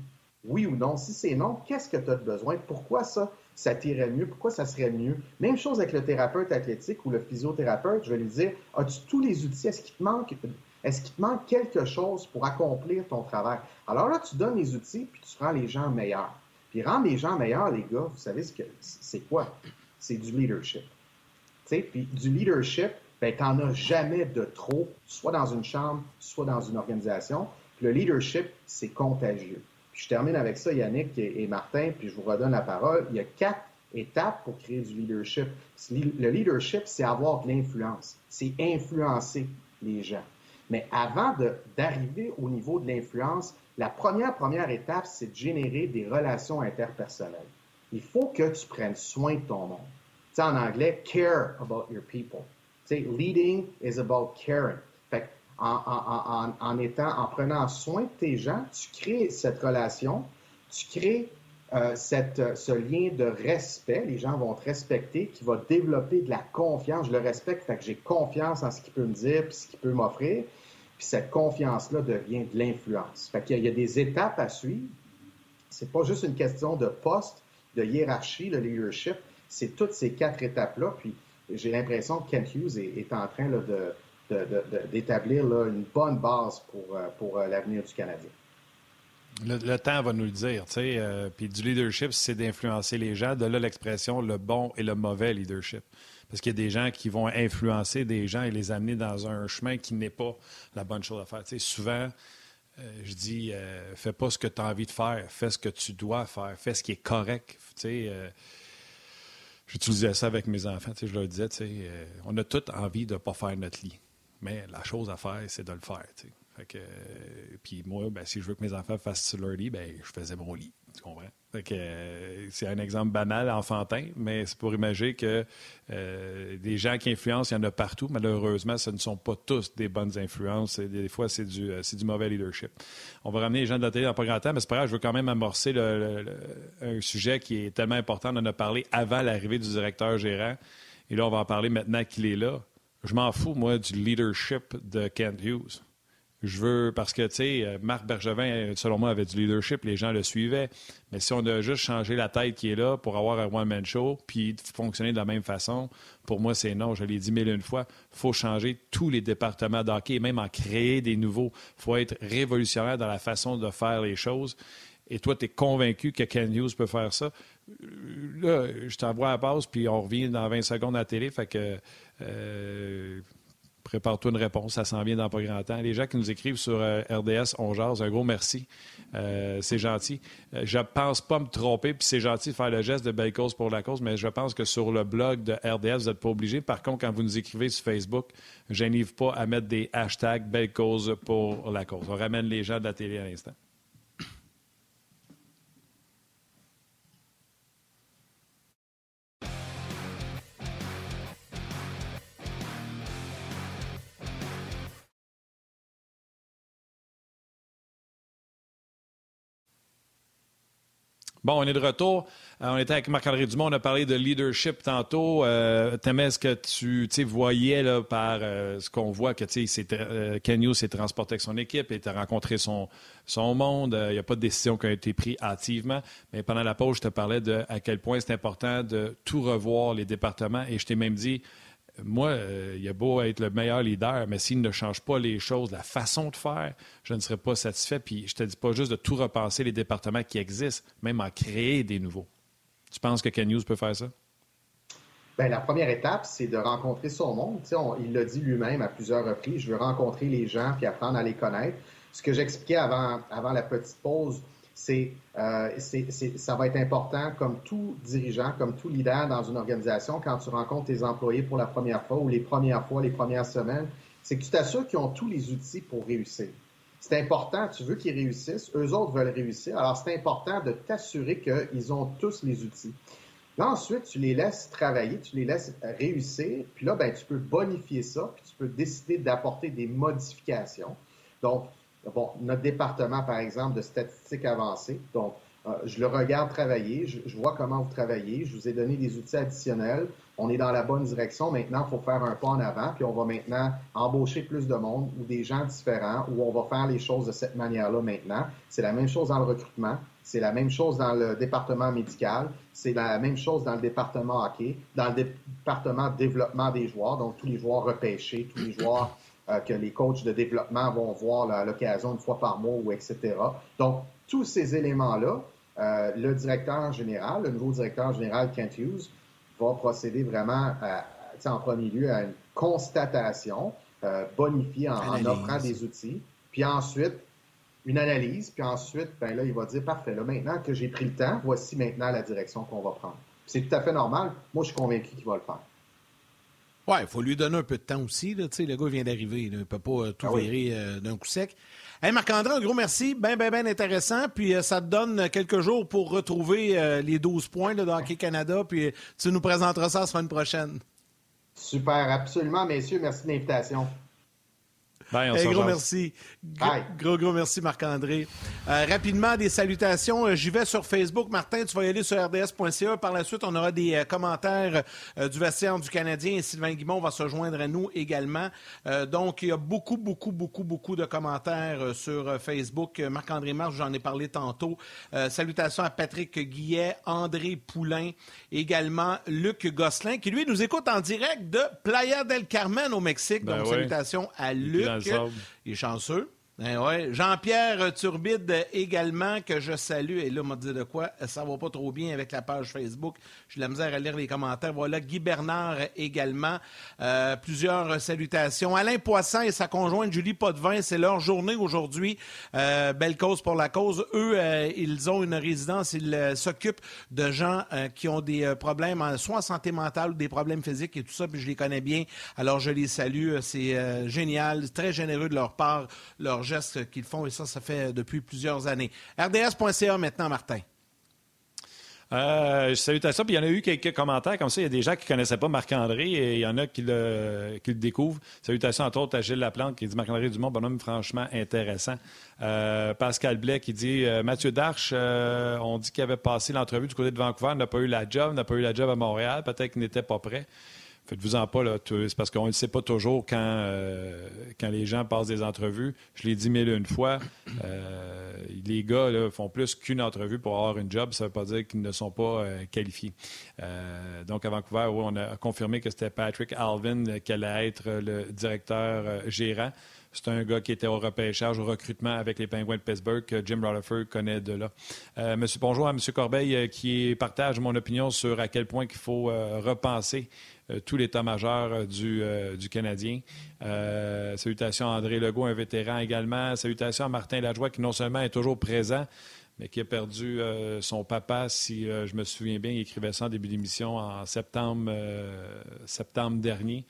Oui ou non? Si c'est non, qu'est-ce que tu as besoin? Pourquoi ça, ça t'irait mieux? Pourquoi ça serait mieux? Même chose avec le thérapeute athlétique ou le physiothérapeute, je vais lui dire, as-tu tous les outils? Est-ce qu'il te manque quelque chose pour accomplir ton travail? Alors là, tu donnes les outils, puis tu rends les gens meilleurs. Puis rendre les gens meilleurs, les gars, vous savez ce que c'est quoi? C'est du leadership. sais, puis du leadership, ben, tu n'en as jamais de trop, soit dans une chambre, soit dans une organisation. Puis le leadership, c'est contagieux. Je termine avec ça, Yannick et, Martin, puis je vous redonne la parole. Il y a quatre étapes pour créer du leadership. Le leadership, c'est avoir de l'influence. C'est influencer les gens. Mais avant d'arriver au niveau de l'influence, la première, première étape, c'est de générer des relations interpersonnelles. Il faut que tu prennes soin de ton monde. Tu en anglais, care about your people. Tu leading is about caring. En, prenant soin de tes gens, tu crées cette relation, tu crées euh, cette, ce lien de respect, les gens vont te respecter, qui va développer de la confiance. Je le respecte, fait que j'ai confiance en ce qu'il peut me dire puis ce qu'il peut m'offrir. Puis cette confiance-là devient de l'influence. Fait qu'il y, a des étapes à suivre. C'est pas juste une question de poste, de hiérarchie, de leadership. C'est toutes ces quatre étapes-là. Puis j'ai l'impression que Kent Hughes est, en train d'établir une bonne base pour, euh, pour euh, l'avenir du Canadien. Le, temps va nous le dire, tu sais. Euh, puis du leadership, c'est d'influencer les gens. De là l'expression le bon et le mauvais leadership. Parce qu'il y a des gens qui vont influencer des gens et les amener dans un chemin qui n'est pas la bonne chose à faire. Tu sais, souvent, je dis, euh, fais pas ce que tu as envie de faire, fais ce que tu dois faire, fais ce qui est correct. Tu sais, j'utilisais ça avec mes enfants, tu sais, je leur disais, tu sais, on a tous envie de ne pas faire notre lit. Mais la chose à faire, c'est de le faire. Fait que, puis moi, ben, si je veux que mes enfants fassent leur lit, ben, je faisais mon lit. Tu comprends? Euh, c'est un exemple banal, enfantin, mais c'est pour imaginer que euh, des gens qui influencent, il y en a partout. Malheureusement, ce ne sont pas tous des bonnes influences. des fois, c'est du, euh, du mauvais leadership. On va ramener les gens de la télé dans pas grand temps, mais c'est pas grave, je veux quand même amorcer un sujet qui est tellement important. On en a parlé avant l'arrivée du directeur gérant. Et là, on va en parler maintenant qu'il est là. Je m'en fous, moi, du leadership de Kent Hughes. Je veux, parce que, tu sais, euh, Marc Bergevin, selon moi, avait du leadership, les gens le suivaient. Mais si on a juste changé la tête qui est là pour avoir un one-man show, puis fonctionner de la même façon, pour moi, c'est non. Je l'ai dit mille une fois. Faut changer tous les départements d'hockey, même en créer des nouveaux. Faut être révolutionnaire dans la façon de faire les choses. Et toi, tu es convaincu que Ken Hughes peut faire ça? Là, je t'envoie à la puis on revient dans 20 secondes à la télé. Fait que. Euh, prépare-toi une réponse, ça s'en vient dans pas grand temps. Les gens qui nous écrivent sur RDS, on jase, un gros merci. c'est gentil. je pense pas me tromper, puis c'est gentil de faire le geste de belle cause pour la cause, mais je pense que sur le blog de RDS, vous n'êtes pas obligé. Par contre, quand vous nous écrivez sur Facebook, je pas à mettre des hashtags belle cause pour la cause. On ramène les gens de la télé à l'instant. Bon, on est de retour. Euh, on était avec Marc-André Dumont, on a parlé de leadership tantôt. Euh, ce que tu voyais là, par euh, ce qu'on voit que euh, s'est transporté avec son équipe, il a rencontré son, son monde. Il n'y a pas de décision qui a été prise hâtivement. Mais pendant la pause, je te parlais de à quel point c'est important de tout revoir les départements. Et je t'ai même dit, moi, euh, il a beau être le meilleur leader, mais s'il ne change pas les choses, la façon de faire, je ne serais pas satisfait. Puis je te dis pas juste de tout repenser les départements qui existent, même en créer des nouveaux. Tu penses que Ken News peut faire ça? Bien, la première étape, c'est de rencontrer son monde. il l'a dit lui-même à plusieurs reprises, je veux rencontrer les gens puis apprendre à les connaître. Ce que j'expliquais avant, avant la petite pause, euh, c'est, ça va être important comme tout dirigeant, comme tout leader dans une organisation, quand tu rencontres tes employés pour la première fois ou les premières fois, les premières semaines, c'est que tu t'assures qu'ils ont tous les outils pour réussir. C'est important, tu veux qu'ils réussissent, eux autres veulent réussir, alors c'est important de t'assurer qu'ils ont tous les outils. Là, ensuite, tu les laisses travailler, tu les laisses réussir, puis là, ben, tu peux bonifier ça, puis tu peux décider d'apporter des modifications. Donc, Bon, notre département, par exemple, de statistiques avancées. Donc, euh, je le regarde travailler, je, vois comment vous travaillez, je vous ai donné des outils additionnels. On est dans la bonne direction. Maintenant, il faut faire un pas en avant, puis on va maintenant embaucher plus de monde ou des gens différents, ou on va faire les choses de cette manière-là maintenant. C'est la même chose dans le recrutement, c'est la même chose dans le département médical, c'est la même chose dans le département hockey, dans le département développement des joueurs, donc tous les joueurs repêchés, tous les joueurs euh, que les coachs de développement vont voir à l'occasion une fois par mois ou etc. Donc, tous ces éléments-là, euh, le directeur général, le nouveau directeur général Kent Hughes, va procéder vraiment en premier lieu à une constatation euh, bonifiée en, offrant des outils, puis ensuite une analyse, puis ensuite, ben là, il va dire parfait, là, maintenant que j'ai pris le temps, voici maintenant la direction qu'on va prendre. C'est tout à fait normal. Moi, je suis convaincu qu'il va le faire. Oui, il faut lui donner un peu de temps aussi. Là. Le gars vient d'arriver. Il ne peut pas euh, tout ah virer euh, d'un coup sec. Hey, Marc-André, un gros merci. Bien, bien, bien intéressant. Puis euh, ça te donne quelques jours pour retrouver les 12 points là, de Hockey Canada. Puis tu nous présenteras ça la semaine prochaine. Super, absolument, messieurs. Merci de l'invitation. Bye, on gros merci. Gros, gros, merci, Marc-André. Euh, rapidement, des salutations. Euh, j'y vais sur Facebook. Martin, tu vas y aller sur rds.ca. Par la suite, on aura des euh, commentaires du vestiaire du Canadien et Sylvain Guimont va se joindre à nous également. donc, il y a beaucoup, beaucoup, beaucoup, beaucoup de commentaires sur Facebook. Marc-André Marche, j'en ai parlé tantôt. salutations à Patrick Guillet, André Poulain, également Luc Gosselin, qui lui nous écoute en direct de Playa del Carmen au Mexique. Ben donc, salutations à Luc. Il est chanceux. Ben. Jean-Pierre Turbide également, que je salue. Et là, m'a dit de quoi? Ça va pas trop bien avec la page Facebook. J'ai la misère à lire les commentaires. Voilà, Guy Bernard également. Euh, plusieurs salutations. Alain Poisson et sa conjointe Julie Potvin, c'est leur journée aujourd'hui. Euh, belle cause pour la cause. Eux, euh, ils ont une résidence. Ils s'occupent de gens qui ont des problèmes, soit en santé mentale ou des problèmes physiques et tout ça. Puis je les connais bien. Alors, je les salue. C'est génial. Très généreux de leur part. Gestes qu'ils font et ça, ça fait depuis plusieurs années. RDS.ca maintenant, Martin. Euh, salutations. Puis il y en a eu quelques commentaires comme ça. Il y a des gens qui ne connaissaient pas Marc-André et il y en a qui le, qui le découvrent. Salutations, entre autres, à Gilles Laplante qui dit Marc-André Dumont, bonhomme franchement intéressant. Euh, Pascal Blais qui dit euh, Mathieu Darche, euh, on dit qu'il avait passé l'entrevue du côté de Vancouver, n'a pas eu la job, n'a pas eu la job à Montréal, peut-être qu'il n'était pas prêt. Faites-vous-en pas, là. C'est parce qu'on ne sait pas toujours quand, euh, quand les gens passent des entrevues. Je l'ai dit mille une fois. Euh, les gars font plus qu'une entrevue pour avoir une job. Ça ne veut pas dire qu'ils ne sont pas euh, qualifiés. donc, à Vancouver, on a confirmé que c'était Patrick Alvin qui allait être le directeur gérant. C'est un gars qui était au repêchage, au recrutement avec les Penguins de Pittsburgh, que Jim Rutherford connaît de là. Monsieur, bonjour à M. Corbeil, qui partage mon opinion sur à quel point il faut repenser tout l'état-major du, du, Canadien. salutations à André Legault, un vétéran également. Salutations à Martin Lajoie, qui non seulement est toujours présent, mais qui a perdu son papa, si je me souviens bien, il écrivait ça en début d'émission en septembre, septembre dernier.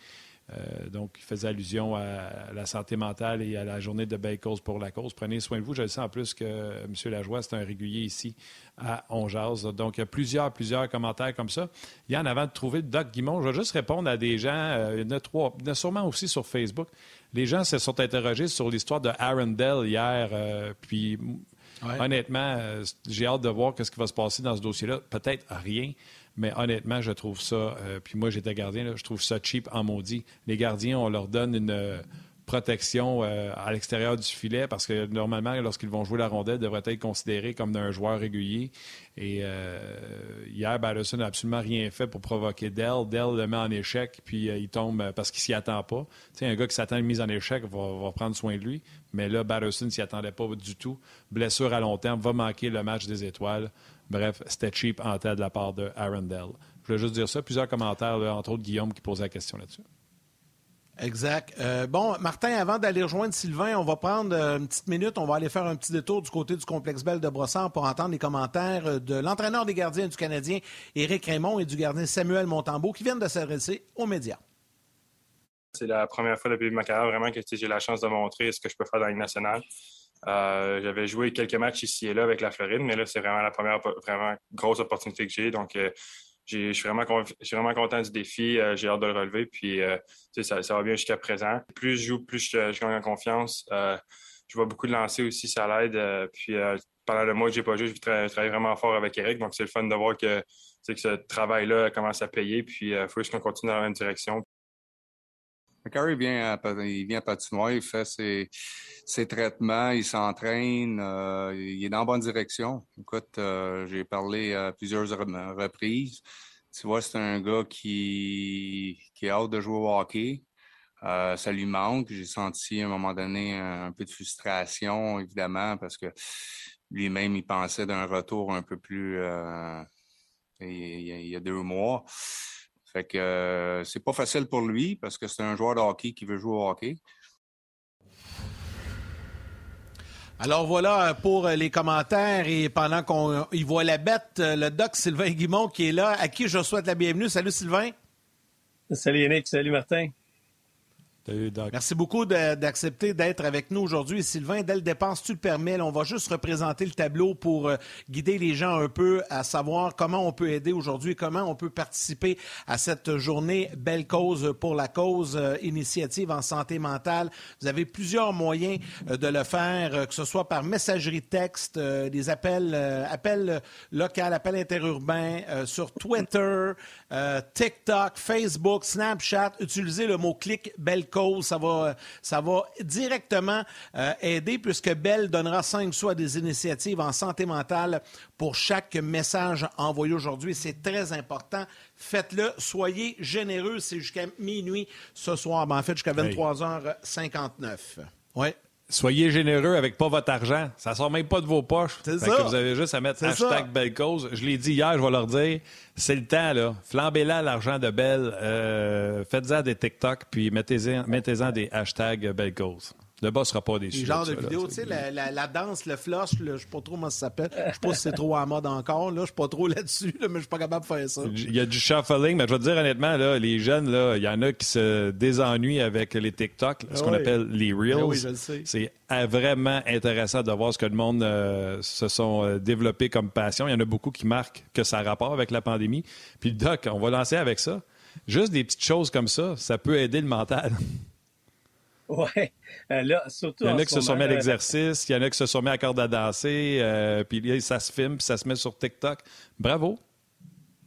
Euh, donc, il faisait allusion à la santé mentale et à la journée de Belle Cause pour la cause. Prenez soin de vous. Je sais en plus que M. Lajoie, c'est un régulier ici à Onjaz. Donc, il y a plusieurs, plusieurs commentaires comme ça. Il y en avant de trouver Doc Guimond. Je vais juste répondre à des gens. Euh, il, y en a trois. Il y en a sûrement aussi sur Facebook. Les gens se sont interrogés sur l'histoire de Arundel hier. Euh, puis, honnêtement, j'ai hâte de voir ce qui va se passer dans ce dossier-là. Peut-être rien. Mais honnêtement, je trouve ça, euh, puis moi j'étais gardien, je trouve ça cheap en maudit. Les gardiens, on leur donne une euh, protection euh, à l'extérieur du filet parce que normalement, lorsqu'ils vont jouer la rondelle, ils devraient être considérés comme un joueur régulier. Et hier, Batterson n'a absolument rien fait pour provoquer Dell. Dell le met en échec, puis il tombe parce qu'il s'y attend pas. Tu sais, un gars qui s'attend à une mise en échec va, prendre soin de lui. Mais là, Batterson ne s'y attendait pas du tout. Blessure à long terme, va manquer le match des étoiles. Bref, c'était cheap en tête de la part de Arundel. Je voulais juste dire ça. Plusieurs commentaires, entre autres Guillaume qui posait la question là-dessus. Exact. Euh, bon, Martin, avant d'aller rejoindre Sylvain, on va prendre euh, une petite minute. On va aller faire un petit détour du côté du complexe Belle de Brossard pour entendre les commentaires euh, de l'entraîneur des gardiens du Canadien, Éric Raymond, et du gardien Samuel Montembeau, qui viennent de s'adresser aux médias. C'est la première fois depuis ma carrière vraiment que j'ai la chance de montrer ce que je peux faire dans la Ligue nationale. Euh, j'avais joué quelques matchs ici et là avec la Floride, mais là, c'est vraiment la première vraiment grosse opportunité que j'ai. Donc, euh, je suis vraiment, vraiment content du défi. Euh, j'ai hâte de le relever. Puis, ça, va bien jusqu'à présent. Plus je joue, plus je, gagne en confiance. je vois beaucoup de lancers aussi, ça l'aide. puis, pendant le mois que j'ai pas joué, je travaille vraiment fort avec Eric. Donc, c'est le fun de voir que, que ce travail-là commence à payer. Puis, il faut juste qu'on continue dans la même direction. Carrie vient il vient à patinoire, il fait ses, traitements, il s'entraîne, euh, il est dans la bonne direction. Écoute, euh, j'ai parlé à plusieurs reprises. Tu vois, c'est un gars qui, qui hâte de jouer au hockey. Euh, ça lui manque. J'ai senti à un moment donné un, peu de frustration, évidemment, parce que lui-même, il pensait d'un retour un peu plus il y a deux mois. Fait que euh, c'est pas facile pour lui parce que c'est un joueur de hockey qui veut jouer au hockey. Alors voilà pour les commentaires et pendant qu'on y voit la bête, le doc Sylvain Guimont qui est là, à qui je souhaite la bienvenue. Salut Sylvain. Salut Yannick, salut Martin. Merci beaucoup d'accepter d'être avec nous aujourd'hui. Sylvain, dès le départ, tu le permets, on va juste représenter le tableau pour euh, guider les gens un peu à savoir comment on peut aider aujourd'hui, comment on peut participer à cette journée Belle Cause pour la cause, euh, initiative en santé mentale. Vous avez plusieurs moyens euh, de le faire, que ce soit par messagerie texte, des appels, appels locaux, appels interurbains, sur Twitter, TikTok, Facebook, Snapchat. Utilisez le mot-clic Belle Cause ça va, ça va directement euh, aider puisque Bell donnera 5 sous à des initiatives en santé mentale pour chaque message envoyé aujourd'hui. C'est très important. Faites-le. Soyez généreux. C'est jusqu'à minuit ce soir. Ben, en fait, jusqu'à 23h59. Ouais. Soyez généreux avec pas votre argent. Ça sort même pas de vos poches. C'est ça. vous avez juste à mettre hashtag Belle Cause. Je l'ai dit hier, je vais leur dire, c'est le temps, là. Flambez-la l'argent de Belle. Euh, faites-en des TikTok, puis mettez-en mettez des hashtags Belle Cause. Le boss sera pas déçu. Le genre de vidéo, tu sais, la, danse, le flush, je sais pas trop comment ça s'appelle. Je sais pas si c'est trop en mode encore, là. Je suis pas trop là-dessus, mais je suis pas capable de faire ça. Il y a du shuffling, mais je vais te dire honnêtement, là, les jeunes, là, il y en a qui se désennuient avec les TikTok, ce qu'on appelle les Reels. oui, je le sais. C'est vraiment intéressant de voir ce que le monde euh, se sont euh, développés comme passion. Il y en a beaucoup qui marquent que ça a rapport avec la pandémie. Puis, Doc, on va lancer avec ça. Juste des petites choses comme ça, ça peut aider le mental. Oui. Euh, là, surtout. Il y en a qui se sont mis à l'exercice, il y en a qui se sont mis à corde à danser, euh, puis ça se filme, puis ça se met sur TikTok. Bravo.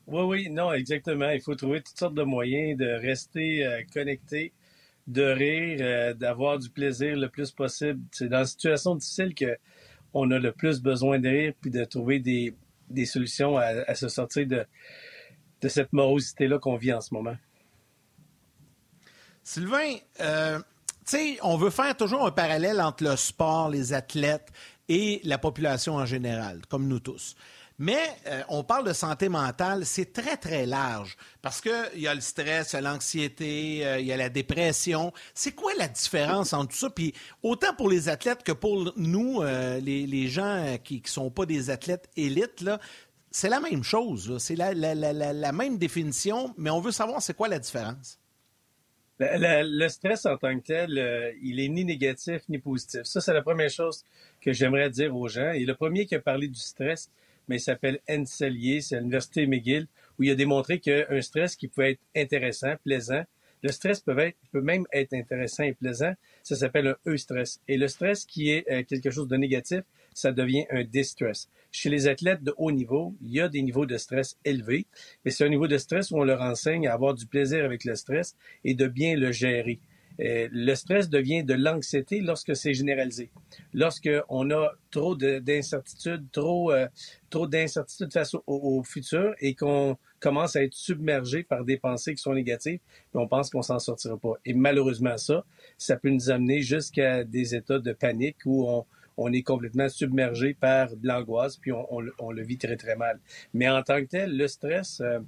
Oui, oui, non, exactement. Il faut trouver toutes sortes de moyens de rester euh, connecté, de rire, d'avoir du plaisir le plus possible. C'est dans une situation difficile qu'on a le plus besoin de rire, puis de trouver des, solutions à, se sortir de, de cette morosité-là qu'on vit en ce moment. Sylvain, on veut faire toujours un parallèle entre le sport, les athlètes et la population en général, comme nous tous. Mais euh, on parle de santé mentale, c'est très, très large parce qu'il y a le stress, il y a l'anxiété, euh, il y a la dépression. C'est quoi la différence entre tout ça? Puis autant pour les athlètes que pour nous, euh, les, gens qui ne sont pas des athlètes élites, c'est la même chose. C'est la, même définition, mais on veut savoir c'est quoi la différence. Le, stress en tant que tel, il est ni négatif ni positif. Ça, c'est la première chose que j'aimerais dire aux gens. Et le premier qui a parlé du stress, mais il s'appelle Enselier, c'est à l'Université McGill, où il a démontré qu'un stress qui peut être intéressant, plaisant, le stress peut, même être intéressant et plaisant, ça s'appelle un eustress. Et le stress qui est euh, quelque chose de négatif, ça devient un distress. Chez les athlètes de haut niveau, il y a des niveaux de stress élevés, mais c'est un niveau de stress où on leur enseigne à avoir du plaisir avec le stress et de bien le gérer. Euh, le stress devient de l'anxiété lorsque c'est généralisé. Lorsqu'on a trop d'incertitudes, trop, euh, trop d'incertitudes face au, futur et qu'on commence à être submergé par des pensées qui sont négatives, on pense qu'on s'en sortira pas. Et malheureusement, ça, ça peut nous amener jusqu'à des états de panique où on, on est complètement submergé par de l'angoisse, puis on, le vit très, très mal. Mais en tant que tel, le stress, euh,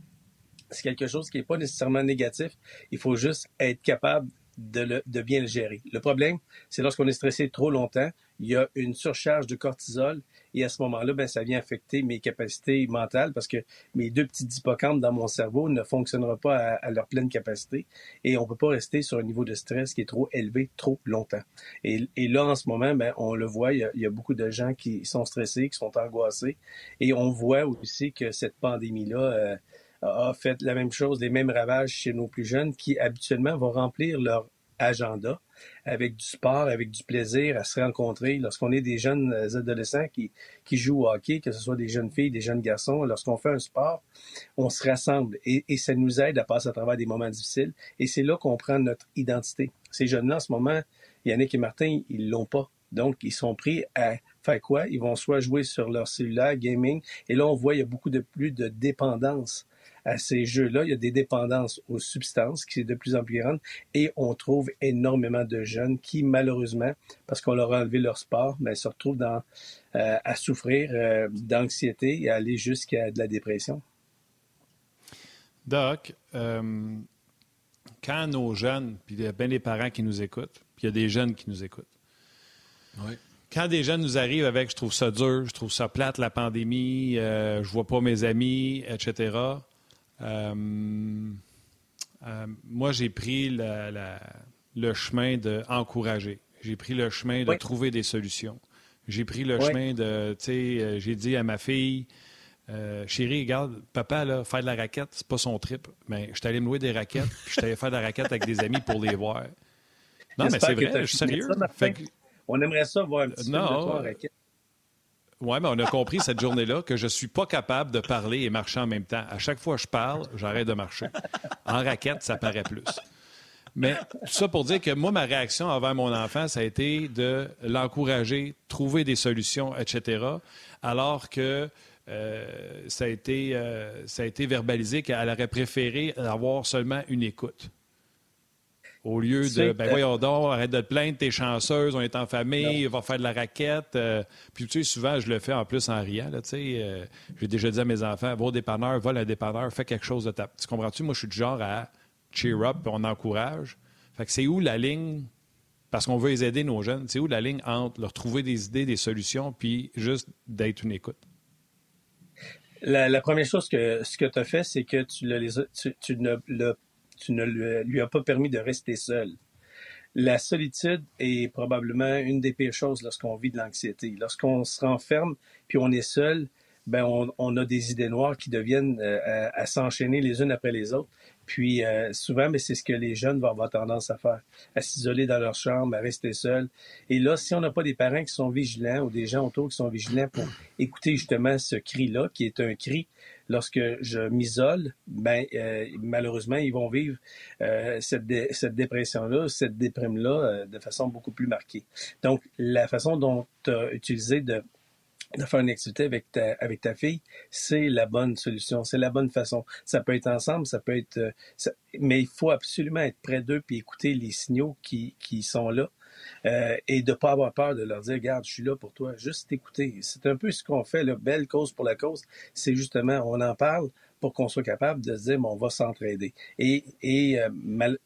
c'est quelque chose qui n'est pas nécessairement négatif. Il faut juste être capable de, bien le gérer. Le problème, c'est lorsqu'on est stressé trop longtemps, il y a une surcharge de cortisol et à ce moment-là, ben, ça vient affecter mes capacités mentales parce que mes deux petits hippocampes dans mon cerveau ne fonctionneront pas à, leur pleine capacité et on peut pas rester sur un niveau de stress qui est trop élevé trop longtemps. Et, là, en ce moment, ben, on le voit, il y, a, beaucoup de gens qui sont stressés, qui sont angoissés et on voit aussi que cette pandémie-là... Euh, a fait la même chose, les mêmes ravages chez nos plus jeunes qui habituellement vont remplir leur agenda avec du sport, avec du plaisir à se rencontrer. Lorsqu'on est des jeunes adolescents qui, qui jouent au hockey, que ce soit des jeunes filles, des jeunes garçons, lorsqu'on fait un sport, on se rassemble et, et, ça nous aide à passer à travers des moments difficiles. Et c'est là qu'on prend notre identité. Ces jeunes-là, en ce moment, Yannick et Martin, ils l'ont pas. Donc, ils sont pris à faire quoi? Ils vont soit jouer sur leur cellulaire, gaming, et là, on voit, il y a beaucoup de plus de dépendance à ces jeux-là. Il y a des dépendances aux substances qui est de plus en plus grande et on trouve énormément de jeunes qui, malheureusement, parce qu'on leur a enlevé leur sport, mais se retrouvent dans, euh, à souffrir euh, d'anxiété et à aller jusqu'à de la dépression. Doc, euh, quand nos jeunes, puis il y a bien des parents qui nous écoutent, puis il y a des jeunes qui nous écoutent. Quand des jeunes nous arrivent avec je trouve ça dur, je trouve ça plate la pandémie, je vois pas mes amis, etc. Euh, euh, moi, j'ai pris le chemin d'encourager. J'ai pris le chemin de trouver des solutions. J'ai pris le chemin de, tu sais, euh, j'ai dit à ma fille, chérie, regarde, papa, là, faire de la raquette, c'est pas son trip. Mais je suis allé me louer des raquettes, puis je suis allé faire de la raquette avec des amis pour les voir. Non, mais c'est vrai, je suis sérieux. On aimerait ça voir un petit peu de toi raquette. Oui, mais on a compris cette journée-là que je ne suis pas capable de parler et marcher en même temps. À chaque fois que je parle, j'arrête de marcher. En raquette, ça paraît plus. Mais tout ça pour dire que moi, ma réaction envers mon enfant, ça a été de l'encourager, trouver des solutions, etc. Alors que euh, ça, a été, euh, ça a été verbalisé qu'elle aurait préféré avoir seulement une écoute. Au lieu de, ben voyons donc, arrête de te plaindre, t'es chanceuse, on est en famille, on va faire de la raquette. Euh, puis tu sais, souvent, je le fais en plus en riant. tu sais, euh, j'ai déjà dit à mes enfants, va au dépanneur, va à dépanneur, fais quelque chose de ta... Tu comprends-tu? Moi, je suis du genre à cheer up, on encourage. Fait que c'est où la ligne, parce qu'on veut les aider, nos jeunes, c'est où la ligne entre leur trouver des idées, des solutions, puis juste d'être une écoute? La, première chose que ce que tu as fait, c'est que tu, le, tu, tu ne l'as tu ne lui as pas permis de rester seul. La solitude est probablement une des pires choses lorsqu'on vit de l'anxiété. Lorsqu'on se renferme puis on est seul, ben on, a des idées noires qui deviennent euh, à, s'enchaîner les unes après les autres. Puis euh, souvent, mais c'est ce que les jeunes vont avoir tendance à faire, à s'isoler dans leur chambre, à rester seuls. Et là, si on n'a pas des parents qui sont vigilants ou des gens autour qui sont vigilants pour écouter justement ce cri-là, qui est un cri lorsque je m'isole, ben euh, malheureusement, ils vont vivre euh, cette, cette dépression-là, cette déprime-là euh, de façon beaucoup plus marquée. Donc, la façon dont tu as utilisé de de faire une activité avec ta, avec ta fille, c'est la bonne solution, c'est la bonne façon. Ça peut être ensemble, ça peut être... Euh, mais il faut absolument être près d'eux puis écouter les signaux qui, qui sont là. Euh, et de ne pas avoir peur de leur dire, regarde, je suis là pour toi, juste écouter. C'est un peu ce qu'on fait, la belle cause pour la cause. C'est justement, on en parle pour qu'on soit capable de se dire, bon, on va s'entraider. Et, et euh,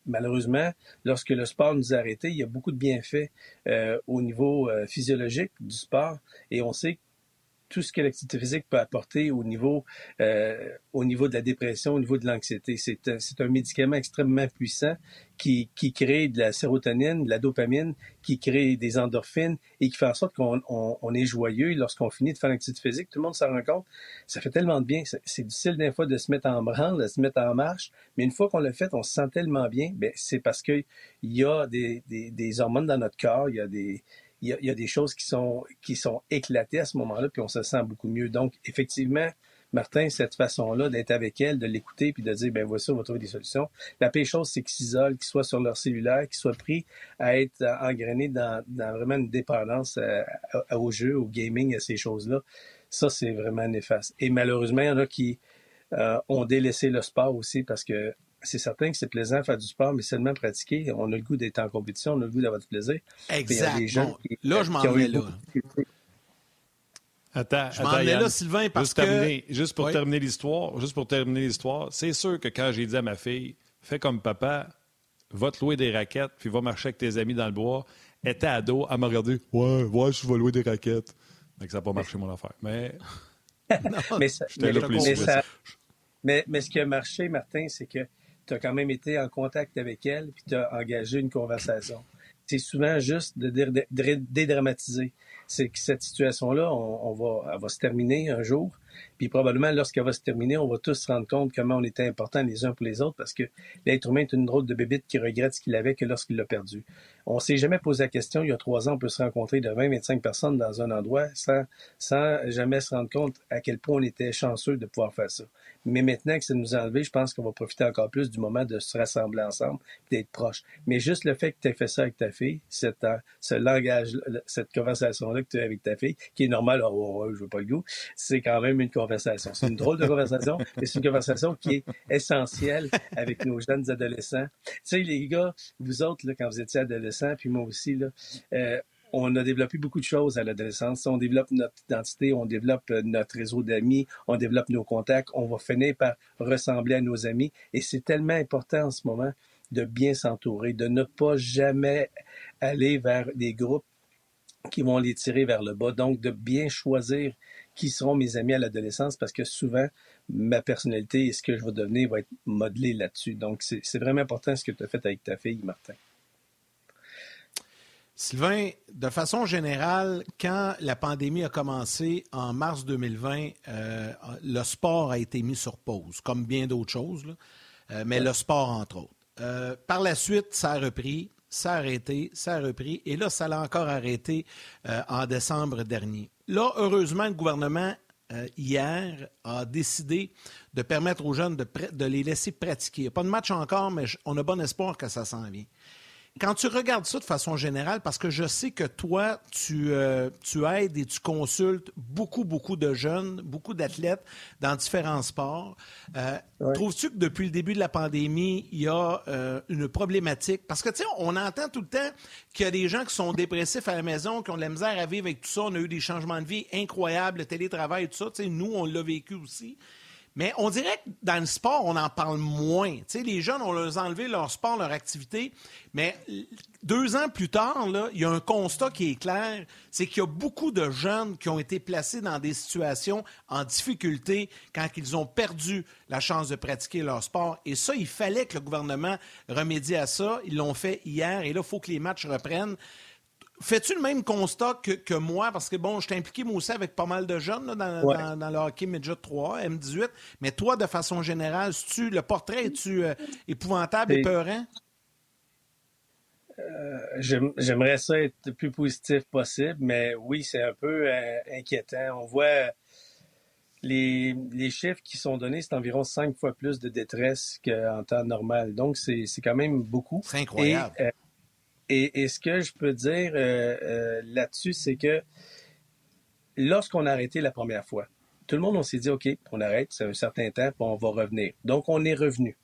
malheureusement, lorsque le sport nous a arrêtés, il y a beaucoup de bienfaits euh, au niveau physiologique du sport. Et on sait tout ce que l'activité physique peut apporter au niveau, euh, au niveau de la dépression, au niveau de l'anxiété. C'est un, un, médicament extrêmement puissant qui, qui, crée de la sérotonine, de la dopamine, qui crée des endorphines et qui fait en sorte qu'on on, on est joyeux lorsqu'on finit de faire l'activité physique. Tout le monde s'en rend compte. Ça fait tellement de bien. C'est difficile des fois de se mettre en branle, de se mettre en marche, mais une fois qu'on l'a fait, on se sent tellement bien. Ben, c'est parce qu'il y a des, des, des hormones dans notre corps, il y a des il y, a, des choses qui sont, qui sont éclatées à ce moment-là, puis on se sent beaucoup mieux. Donc, effectivement, Martin, cette façon-là d'être avec elle, de l'écouter, puis de dire, ben voici, on va trouver des solutions. La pire chose, c'est qu'ils s'isolent, qu'ils soient sur leur cellulaire, qu'ils soient pris à être engrainés dans, dans vraiment une dépendance euh, au jeu, au gaming, à ces choses-là. Ça, c'est vraiment néfaste. Et malheureusement, il y en a qui euh, ont délaissé le sport aussi parce que c'est certain que c'est plaisant de faire du sport, mais seulement pratiquer. On a le goût d'être en compétition, on a le goût d'avoir du plaisir. Exact. là, je m'en vais là. Attends, je m'en là, Sylvain, parce juste que... juste pour terminer l'histoire, juste pour terminer l'histoire, c'est sûr que quand j'ai dit à ma fille, fais comme papa, va te louer des raquettes, puis va marcher avec tes amis dans le bois, elle était ado, elle m'a regardé, ouais, ouais, je vais louer des raquettes. Donc ça n'a pas marché mon affaire. Mais. mais, ça, mais, mais, ce qui a marché, Martin, c'est que tu as quand même été en contact avec elle, puis tu as engagé une conversation. C'est souvent juste de dédramatiser. C'est que cette situation-là, elle va se terminer un jour, puis probablement, lorsqu'elle va se terminer, on va tous se rendre compte comment on était importants les uns pour les autres parce que l'être humain est une drôle de bébite qui regrette ce qu'il avait que lorsqu'il l'a perdu. On s'est jamais posé la question, il y a trois ans, on peut se rencontrer de 20-25 personnes dans un endroit sans, sans jamais se rendre compte à quel point on était chanceux de pouvoir faire ça. Mais maintenant que ça nous a enlevé, je pense qu'on va profiter encore plus du moment de se rassembler ensemble d'être proches. Mais juste le fait que tu aies fait ça avec ta fille, cette, euh, ce langage, cette conversation-là que tu as avec ta fille, qui est normale, oh, oh, je veux pas le goût, c'est quand même une conversation. C'est une drôle de conversation, mais c'est une conversation qui est essentielle avec nos jeunes adolescents. Tu sais, les gars, vous autres, quand vous étiez adolescents, puis moi aussi, euh, on a développé beaucoup de choses à l'adolescence. On développe notre identité, on développe euh, notre réseau d'amis, on développe nos contacts, on va finir par ressembler à nos amis. Et c'est tellement important en ce moment de bien s'entourer, de ne pas jamais aller vers des groupes qui vont les tirer vers le bas. Donc, de bien choisir qui seront mes amis à l'adolescence parce que souvent, ma personnalité et ce que je vais devenir va être modelé là-dessus. Donc, c'est vraiment important ce que tu as fait avec ta fille, Martin. Sylvain, de façon générale, quand la pandémie a commencé en mars 2020, euh, le sport a été mis sur pause, comme bien d'autres choses, euh, mais le sport entre autres. Euh, par la suite, ça a repris, ça a arrêté, ça a repris, et là, ça l'a encore arrêté en décembre dernier. Là, heureusement, le gouvernement, hier, a décidé de permettre aux jeunes de, de les laisser pratiquer. Pas de match encore, mais on a bon espoir que ça s'en vient quand tu regardes ça de façon générale, parce que je sais que toi, tu, euh, tu aides et tu consultes beaucoup, beaucoup de jeunes, beaucoup d'athlètes dans différents sports. Euh, trouves-tu que depuis le début de la pandémie, il y a euh, une problématique? Parce que, tu sais, on entend tout le temps qu'il y a des gens qui sont dépressifs à la maison, qui ont de la misère à vivre avec tout ça. On a eu des changements de vie incroyables, le télétravail et tout ça. Tu sais, nous, on l'a vécu aussi. Mais on dirait que dans le sport, on en parle moins. Tu les jeunes, on leur a enlevé leur sport, leur activité. Mais deux ans plus tard, il y a un constat qui est clair, c'est qu'il y a beaucoup de jeunes qui ont été placés dans des situations en difficulté quand ils ont perdu la chance de pratiquer leur sport. Et ça, il fallait que le gouvernement remédie à ça. Ils l'ont fait hier et là, il faut que les matchs reprennent. Fais-tu le même constat que, moi? Parce que, bon, je t'ai impliqué, moi aussi, avec pas mal de jeunes dans, le hockey Midget 3, M18. Mais toi, de façon générale, tu le portrait est-tu euh, épouvantable et peurant? Euh, j'aimerais ça être le plus positif possible, mais oui, c'est un peu euh, inquiétant. On voit les, chiffres qui sont donnés, c'est environ cinq fois plus de détresse qu'en temps normal. Donc, c'est quand même beaucoup. C'est incroyable. Et, et, ce que je peux dire euh, euh, là-dessus, c'est que lorsqu'on a arrêté la première fois, tout le monde, on s'est dit, OK, on arrête, c'est un certain temps, puis on va revenir. Donc, on est revenu.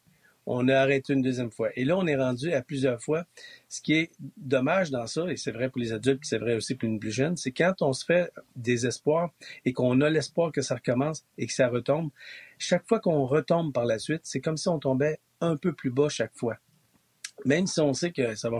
On a arrêté une deuxième fois. Et là, on est rendu à plusieurs fois. Ce qui est dommage dans ça, et c'est vrai pour les adultes, puis c'est vrai aussi pour les plus jeunes, c'est quand on se fait des espoirs et qu'on a l'espoir que ça recommence et que ça retombe, chaque fois qu'on retombe par la suite, c'est comme si on tombait un peu plus bas chaque fois même si on sait que ça va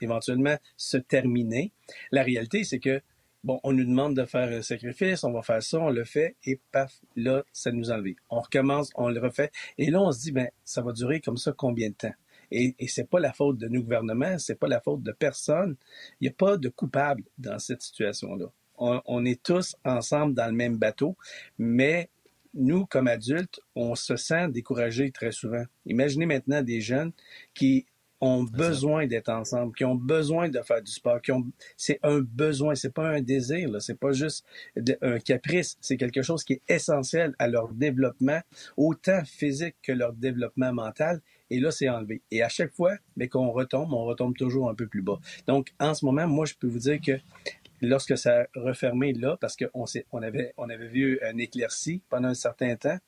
éventuellement se terminer, la réalité, c'est que, bon, on nous demande de faire un sacrifice, on va faire ça, on le fait, et paf, là, ça nous enlève. On recommence, on le refait, et là, on se dit, ben, ça va durer comme ça combien de temps? Et, et c'est pas la faute de nos gouvernements, c'est pas la faute de personne. Il n'y a pas de coupable dans cette situation-là. On, on est tous ensemble dans le même bateau, mais nous, comme adultes, on se sent découragés très souvent. Imaginez maintenant des jeunes qui ont besoin d'être ensemble, qui ont besoin de faire du sport, qui ont, c'est un besoin, c'est pas un désir, là, c'est pas juste un caprice, c'est quelque chose qui est essentiel à leur développement, autant physique que leur développement mental. Et là, c'est enlevé. Et à chaque fois, mais qu'on retombe, on retombe toujours un peu plus bas. Donc, en ce moment, moi, je peux vous dire que lorsque ça a refermé là, parce qu'on on avait, on avait vu un éclairci pendant un certain temps,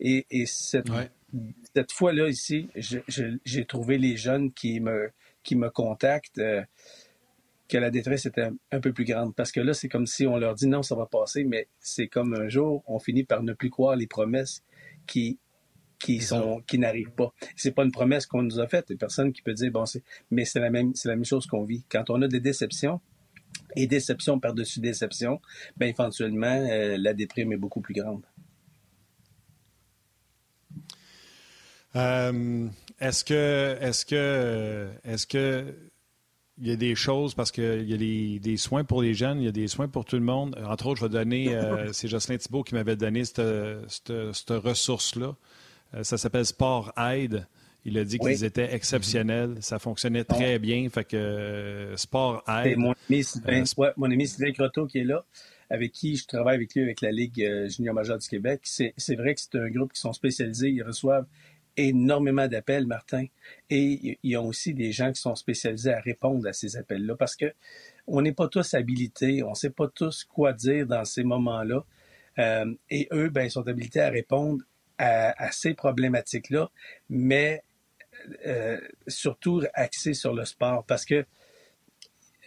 et, et cette, cette fois-là ici, j'ai trouvé les jeunes qui me, qui me contactent. Euh, que la détresse était un, peu plus grande. Parce que là, c'est comme si on leur dit non, ça va passer, mais c'est comme un jour, on finit par ne plus croire les promesses qui, qui sont, qui n'arrivent pas. C'est pas une promesse qu'on nous a faite. Il personne qui peut dire, bon, c'est, mais c'est la même, c'est la même chose qu'on vit. Quand on a des déceptions, et déception par-dessus déception, ben éventuellement, euh, la déprime est beaucoup plus grande. Euh, est-ce que, est-ce que, est-ce que il y a des choses parce qu'il y a des, soins pour les jeunes, il y a des soins pour tout le monde. Entre autres, je vais donner, euh, c'est Jocelyn Thibault qui m'avait donné cette, cette ressource-là. Ça s'appelle Sport Aide. Il a dit qu'ils étaient exceptionnels. Ça fonctionnait très bien. Fait que Sport Aide. Mon ami, mon ami Sylvain Croteau qui est là avec qui je travaille avec lui avec la Ligue junior majeure du Québec. C'est vrai que c'est un groupe qui sont spécialisés. Ils reçoivent énormément d'appels, Martin, et il y a aussi des gens qui sont spécialisés à répondre à ces appels-là parce que on n'est pas tous habilités, on ne sait pas tous quoi dire dans ces moments-là. Euh, et eux, ben, ils sont habilités à répondre à, ces problématiques-là, mais euh, surtout axés sur le sport parce que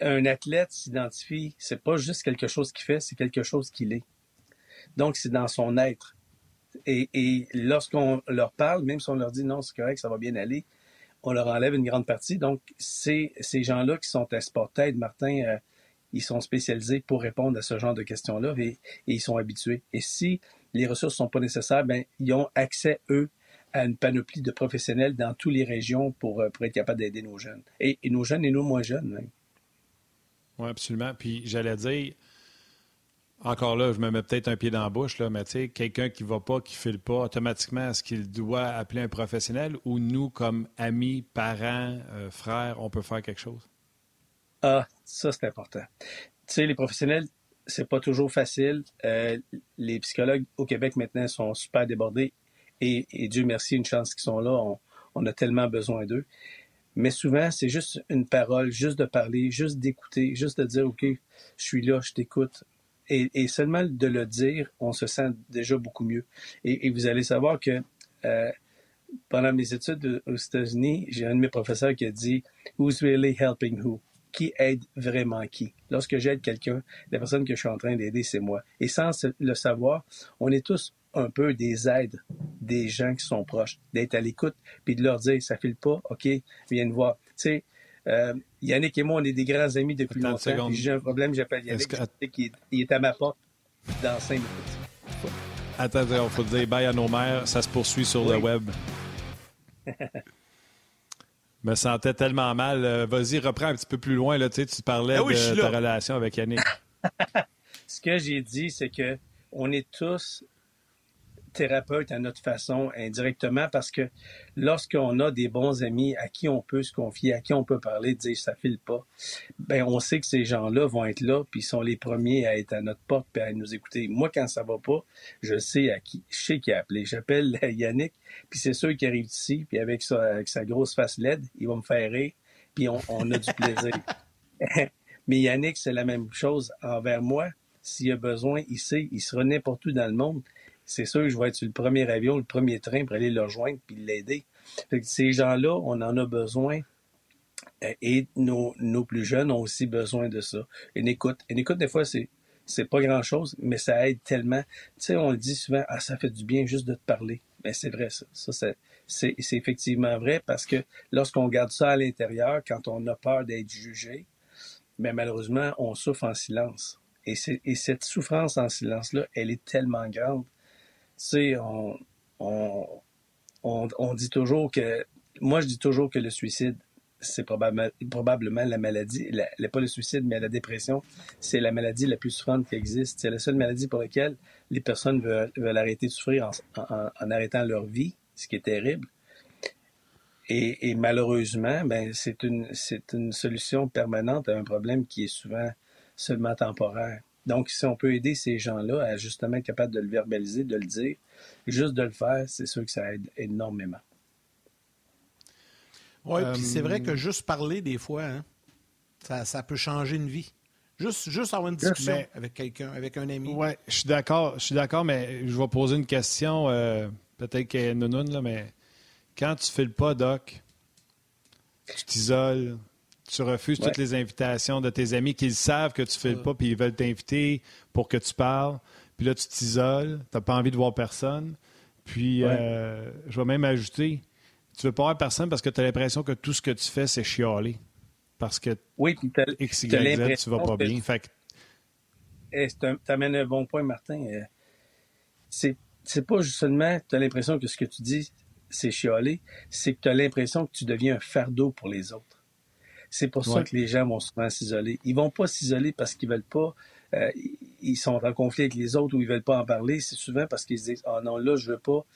un athlète s'identifie, c'est pas juste quelque chose qu'il fait, c'est quelque chose qu'il est. Donc, c'est dans son être. Et, lorsqu'on leur parle, même si on leur dit non, c'est correct, ça va bien aller, on leur enlève une grande partie. Donc, c'est ces gens-là qui sont à Sportaid, Martin, euh, ils sont spécialisés pour répondre à ce genre de questions-là et, ils sont habitués. Et si les ressources sont pas nécessaires, ben, ils ont accès, eux, à une panoplie de professionnels dans toutes les régions pour, euh, pour être capables d'aider nos jeunes. Et, nos jeunes et nos moins jeunes. Oui, absolument. Puis j'allais dire, encore là, je me mets peut-être un pied dans la bouche, là, mais tu sais, quelqu'un qui ne va pas, qui ne file pas, automatiquement, est-ce qu'il doit appeler un professionnel ou nous, comme amis, parents, euh, frères, on peut faire quelque chose? Ah, ça, c'est important. Tu sais, les professionnels, c'est pas toujours facile. Euh, les psychologues au Québec maintenant sont super débordés et, Dieu merci, une chance qu'ils sont là. On, a tellement besoin d'eux. Mais souvent, c'est juste une parole, juste de parler, juste d'écouter, juste de dire, OK, je suis là, je t'écoute, et, seulement de le dire, on se sent déjà beaucoup mieux. Et, vous allez savoir que euh, pendant mes études aux États-Unis, j'ai un de mes professeurs qui a dit Who's really helping who? Qui aide vraiment qui? Lorsque j'aide quelqu'un, la personne que je suis en train d'aider, c'est moi. Et sans le savoir, on est tous un peu des aides des gens qui sont proches, d'être à l'écoute, puis de leur dire, ça file pas, OK, viens me voir. Tu sais, euh, Yannick et moi, on est des grands amis depuis longtemps. J'ai un problème, j'appelle Yannick. il, est, à ma porte dans cinq minutes. Attends, il faut dire bye à nos mères. Ça se poursuit sur le web. Je me sentais tellement mal. Euh, vas-y, reprends un petit peu plus loin. Là, tu, sais, tu parlais ah de ta relation avec Yannick. Ce que j'ai dit, c'est que on est tous thérapeute à notre façon indirectement parce que lorsqu'on a des bons amis à qui on peut se confier, à qui on peut parler, dire ça file pas, ben on sait que ces gens-là vont être là puis ils sont les premiers à être à notre porte puis à nous écouter. Moi quand ça va pas, je sais à qui, je sais qui a appelé. J'appelle Yannick puis c'est sûr qui arrive ici puis avec sa, avec sa grosse face LED, il va me faire rire puis on, on a du plaisir. Mais Yannick, c'est la même chose envers moi S'il a besoin, il sait, il sera n'importe où dans le monde. C'est sûr que je vais être sur le premier avion, le premier train pour aller le rejoindre puis l'aider. Ces gens-là, on en a besoin euh, et nos, nos, plus jeunes ont aussi besoin de ça. Une écoute. Une écoute, des fois, c'est c'est pas grand-chose, mais ça aide tellement. Tu sais, on le dit souvent, ah, ça fait du bien juste de te parler. Mais c'est vrai, ça. Ça, c'est effectivement vrai parce que lorsqu'on garde ça à l'intérieur, quand on a peur d'être jugé, mais malheureusement, on souffre en silence. Et, et cette souffrance en silence-là, elle est tellement grande. On, dit toujours que, moi je dis toujours que le suicide, c'est probablement la maladie, la, pas le suicide, mais la dépression, c'est la maladie la plus souffrante qui existe. C'est la seule maladie pour laquelle les personnes veulent, arrêter de souffrir en, arrêtant leur vie, ce qui est terrible. Et, malheureusement, ben, c'est une, c'est une solution permanente à un problème qui est souvent seulement temporaire. Donc, si on peut aider ces gens-là à justement être capable de le verbaliser, de le dire, juste de le faire, c'est sûr que ça aide énormément. Oui, puis c'est vrai que euh, juste parler des fois, hein, ça, ça, peut changer une vie. Juste, juste avoir une discussion avec quelqu'un, avec un ami. Oui, je suis d'accord, je suis d'accord, mais je vais poser une question, euh, peut-être qu'elle est là, mais quand tu fais le pas, Doc, tu t'isoles, tu refuses toutes les invitations de tes amis qui savent que tu fais le pas, puis ils veulent t'inviter pour que tu parles. Puis là, tu t'isoles, tu n'as pas envie de voir personne. Puis, euh, je vais même ajouter, tu veux pas voir personne parce que tu as l'impression que tout ce que tu fais, c'est chialer. Parce que oui, puis X, Y, Z, tu vas pas bien. Fait eh, tu amènes un bon point, Martin. Euh, c'est, c'est pas seulement tu as l'impression que ce que tu dis, c'est chialer, c'est que tu as l'impression que tu deviens un fardeau pour les autres. C'est pour ça que les gens vont souvent s'isoler. Ils vont pas s'isoler parce qu'ils veulent pas, euh, ils sont en conflit avec les autres ou ils veulent pas en parler. C'est souvent parce qu'ils se disent, ah oh non, là, je veux pas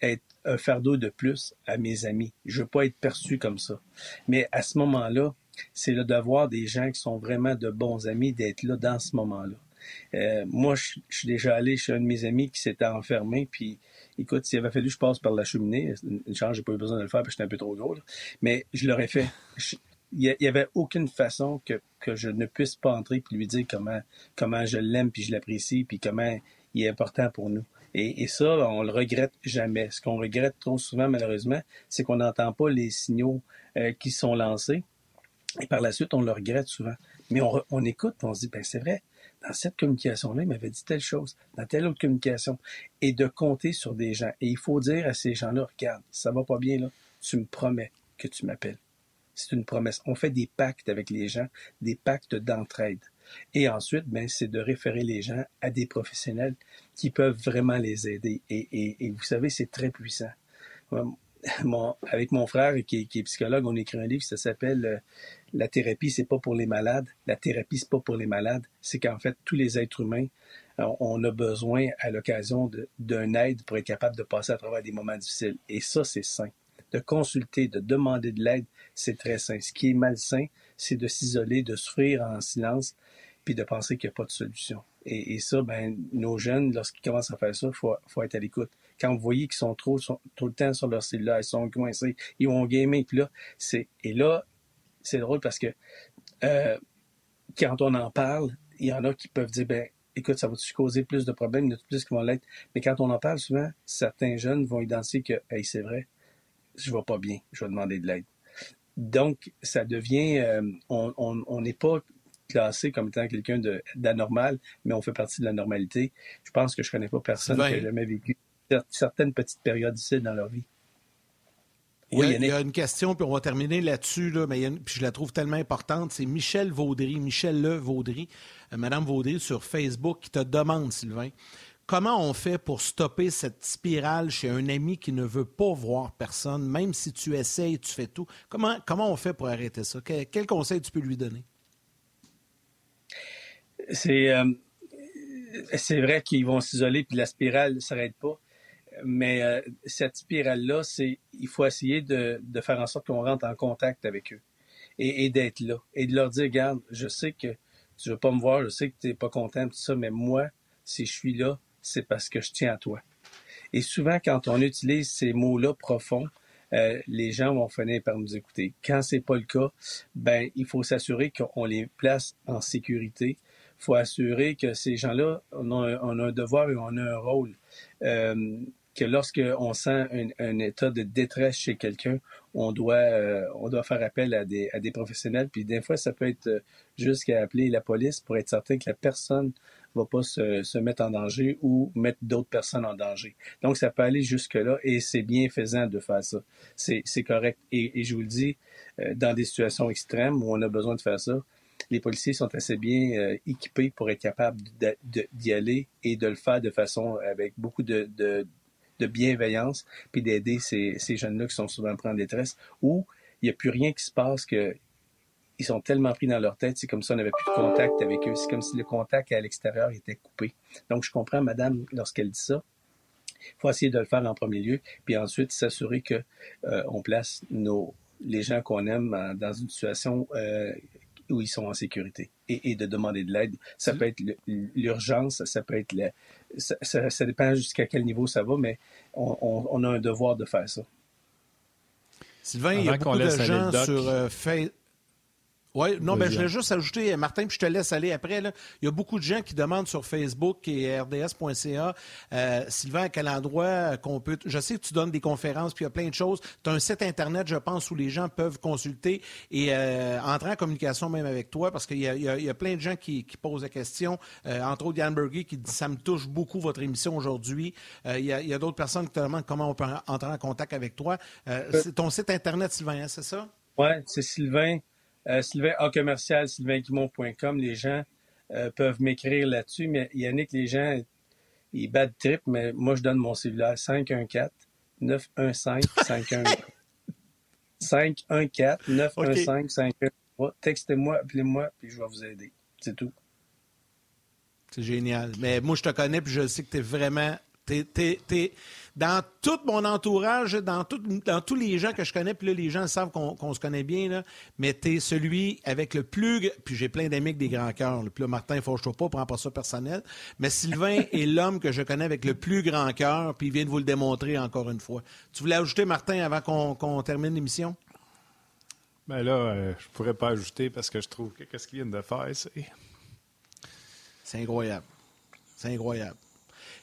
être un fardeau de plus à mes amis. Je veux pas être perçu comme ça. Mais à ce moment-là, c'est le devoir des gens qui sont vraiment de bons amis d'être là dans ce moment-là. Euh, moi, je, suis déjà allé chez un de mes amis qui s'était enfermé, puis écoute, s'il avait fallu que je passe par la cheminée, une chance, j'ai pas eu besoin de le faire parce que j'étais un peu trop gros, mais je l'aurais fait. il n'y avait aucune façon que, que je ne puisse pas entrer puis lui dire comment, comment je l'aime puis je l'apprécie puis comment il est important pour nous. Et, ça, on le regrette jamais. Ce qu'on regrette trop souvent, malheureusement, c'est qu'on n'entend pas les signaux euh, qui sont lancés. Et par la suite, on le regrette souvent. Mais on, on écoute, on se dit, ben c'est vrai, dans cette communication-là, il m'avait dit telle chose, dans telle autre communication, et de compter sur des gens. Et il faut dire à ces gens-là, regarde, ça va pas bien, là, tu me promets que tu m'appelles. C'est une promesse. On fait des pactes avec les gens, des pactes d'entraide. Et ensuite, ben, c'est de référer les gens à des professionnels qui peuvent vraiment les aider. Et, et, vous savez, c'est très puissant. Avec mon frère qui, est psychologue, on écrit un livre, ça s'appelle euh, La thérapie, c'est pas pour les malades. La thérapie, c'est pas pour les malades. C'est qu'en fait, tous les êtres humains, on a besoin à l'occasion d'un aide pour être capable de passer à travers des moments difficiles. Et ça, c'est sain. De consulter, de demander de l'aide, c'est très sain. Ce qui est malsain, c'est de s'isoler, de souffrir en silence, puis de penser qu'il n'y a pas de solution. Et, ça, ben, nos jeunes, lorsqu'ils commencent à faire ça, il faut, faut, être à l'écoute. Quand vous voyez qu'ils sont trop, tout le temps sur leur cellulaire, ils sont coincés, ils vont gamer, puis là, c'est, et là, c'est drôle parce que euh, quand on en parle, il y en a qui peuvent dire, ben, écoute, ça va-tu causer plus de problèmes, il y en a plus qui vont l'être. Mais quand on en parle souvent, certains jeunes vont identifier que, hey, c'est vrai, je vais pas bien, je vais demander de l'aide. Donc, ça devient, euh, on n'est pas classé comme étant quelqu'un d'anormal, mais on fait partie de la normalité. Je pense que je connais pas personne qui a jamais vécu certaines petites périodes difficiles dans leur vie. Oui, il y, a, une question, puis on va terminer là-dessus, là, mais puis je la trouve tellement importante. C'est Michel Vaudry, Michel Le Vaudry, euh, Madame Vaudry sur Facebook, qui te demande, Sylvain, comment on fait pour stopper cette spirale chez un ami qui ne veut pas voir personne, même si tu essayes, tu fais tout? Comment, comment on fait pour arrêter ça? quel conseil tu peux lui donner? c'est euh, c'est vrai qu'ils vont s'isoler puis la spirale ne s'arrête pas. Mais euh, cette spirale-là, c'est il faut essayer de, faire en sorte qu'on rentre en contact avec eux et, d'être là et de leur dire, regarde, je sais que tu veux pas me voir, je sais que tu n'es pas content tout ça, mais moi, si je suis là, c'est parce que je tiens à toi. Et souvent, quand on utilise ces mots-là profonds, euh, les gens vont finir par nous écouter. Quand c'est pas le cas, ben il faut s'assurer qu'on les place en sécurité faut assurer que ces gens-là, on a, un devoir et on a un rôle. Euh, que lorsqu'on sent un, état de détresse chez quelqu'un, on doit, euh, on doit faire appel à des, à des professionnels. Puis des fois, ça peut être jusqu'à appeler la police pour être certain que la personne va pas se, se mettre en danger ou mettre d'autres personnes en danger. Donc, ça peut aller jusque-là et c'est bien faisant de faire ça. C'est correct. Et, et, je vous le dis, euh, dans des situations extrêmes où on a besoin de faire ça, les policiers sont assez bien équipés pour être capables d'y aller et de le faire de façon avec beaucoup de, de, de bienveillance, puis d'aider ces, ces jeunes-là qui sont souvent pris en détresse, où il n'y a plus rien qui se passe que ils sont tellement pris dans leur tête, c'est comme si on n'avait plus de contact avec eux. C'est comme si le contact à l'extérieur était coupé. Donc, je comprends, madame, lorsqu'elle dit ça. Il faut essayer de le faire en premier lieu, puis ensuite s'assurer que euh, on place nos les gens qu'on aime dans une situation euh, où ils sont en sécurité et, et de demander de l'aide. Ça peut être l'urgence, ça peut être le, ça, ça, ça, dépend jusqu'à quel niveau ça va, mais on, on, on, a un devoir de faire ça. Sylvain, Avant il y a beaucoup de gens sur euh, Facebook. Oui, non, ben, je voulais juste ajouter, Martin, puis je te laisse aller après. Là. Il y a beaucoup de gens qui demandent sur Facebook et rds.ca, euh, Sylvain, à quel endroit qu'on peut. Je sais que tu donnes des conférences, puis il y a plein de choses. Tu as un site Internet, je pense, où les gens peuvent consulter et euh, entrer en communication même avec toi, parce qu'il y, y, a plein de gens qui, qui posent la question. Euh, entre autres, Yann Berger qui dit Ça me touche beaucoup votre émission aujourd'hui. Euh, il y a, a d'autres personnes qui te demandent comment on peut entrer en contact avec toi. c'est ton site Internet, Sylvain, hein, c'est ça? Oui, c'est Sylvain. Euh, Sylvain A commercial, les gens euh, peuvent m'écrire là-dessus, mais Yannick, les gens, ils battent trip, mais moi, je donne mon cellulaire 514 915 514 514 915 513. Textez-moi, appelez-moi, puis je vais vous aider. C'est tout. C'est génial. Mais moi, je te connais, puis je sais que tu es vraiment. T'es, t'es, dans tout mon entourage, dans, dans tous les gens que je connais, puis là, les gens savent qu'on se connaît bien, là, mais t'es celui avec le plus... Puis j'ai plein d'amis avec des grands cœurs. Puis là, Martin, il faut que je pas, prends pas ça personnel. Mais Sylvain est l'homme que je connais avec le plus grand cœur, puis il vient de vous le démontrer encore une fois. Tu voulais ajouter, Martin, avant qu'on termine l'émission? Ben là, euh, je pourrais pas ajouter parce que je trouve que qu'est-ce qu'ils viennent de faire, c'est... C'est incroyable. C'est incroyable.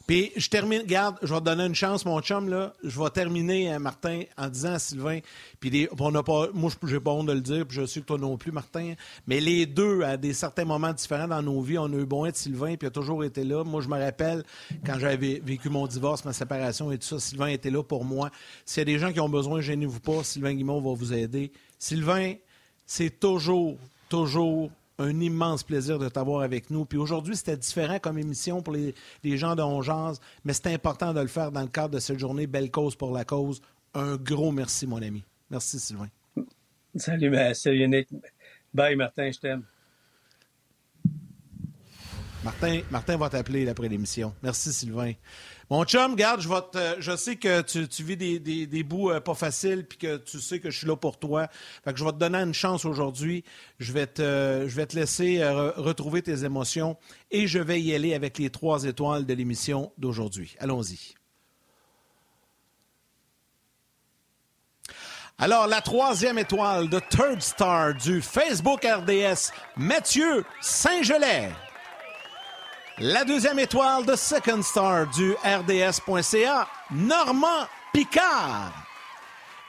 Puis je termine, garde, je vais te donner une chance, mon chum, là. Je vais terminer, hein, Martin, en disant à Sylvain, puis on n'a pas, moi, j'ai pas honte de le dire, puis je sais que toi non plus, Martin, mais les deux, à des certains moments différents dans nos vies, on a eu bon être Sylvain, puis il a toujours été là. Moi, je me rappelle, quand j'avais vécu mon divorce, ma séparation et tout ça, Sylvain était là pour moi. S'il y a des gens qui ont besoin, gênez-vous pas, Sylvain Guimont va vous aider. Sylvain, c'est toujours, toujours un immense plaisir de t'avoir avec nous. Puis aujourd'hui, c'était différent comme émission pour les, gens de Ongeance, mais c'est important de le faire dans le cadre de cette journée Belle cause pour la cause. Un gros merci, mon ami. Merci, Sylvain. Salut, ben, salut Yannick. Bye, Martin, je t'aime. Martin, Martin va t'appeler après l'émission. Merci, Sylvain. Mon chum, garde, je, je sais que tu, vis des, bouts euh, pas faciles puis que tu sais que je suis là pour toi. Fait que je vais te donner une chance aujourd'hui. Je vais te, je vais te laisser euh, retrouver tes émotions et je vais y aller avec les trois étoiles de l'émission d'aujourd'hui. Allons-y. Alors, la troisième étoile de Third Star du Facebook RDS, Mathieu Saint-Gelais. La deuxième étoile de Second Star du RDS.ca, Normand Picard.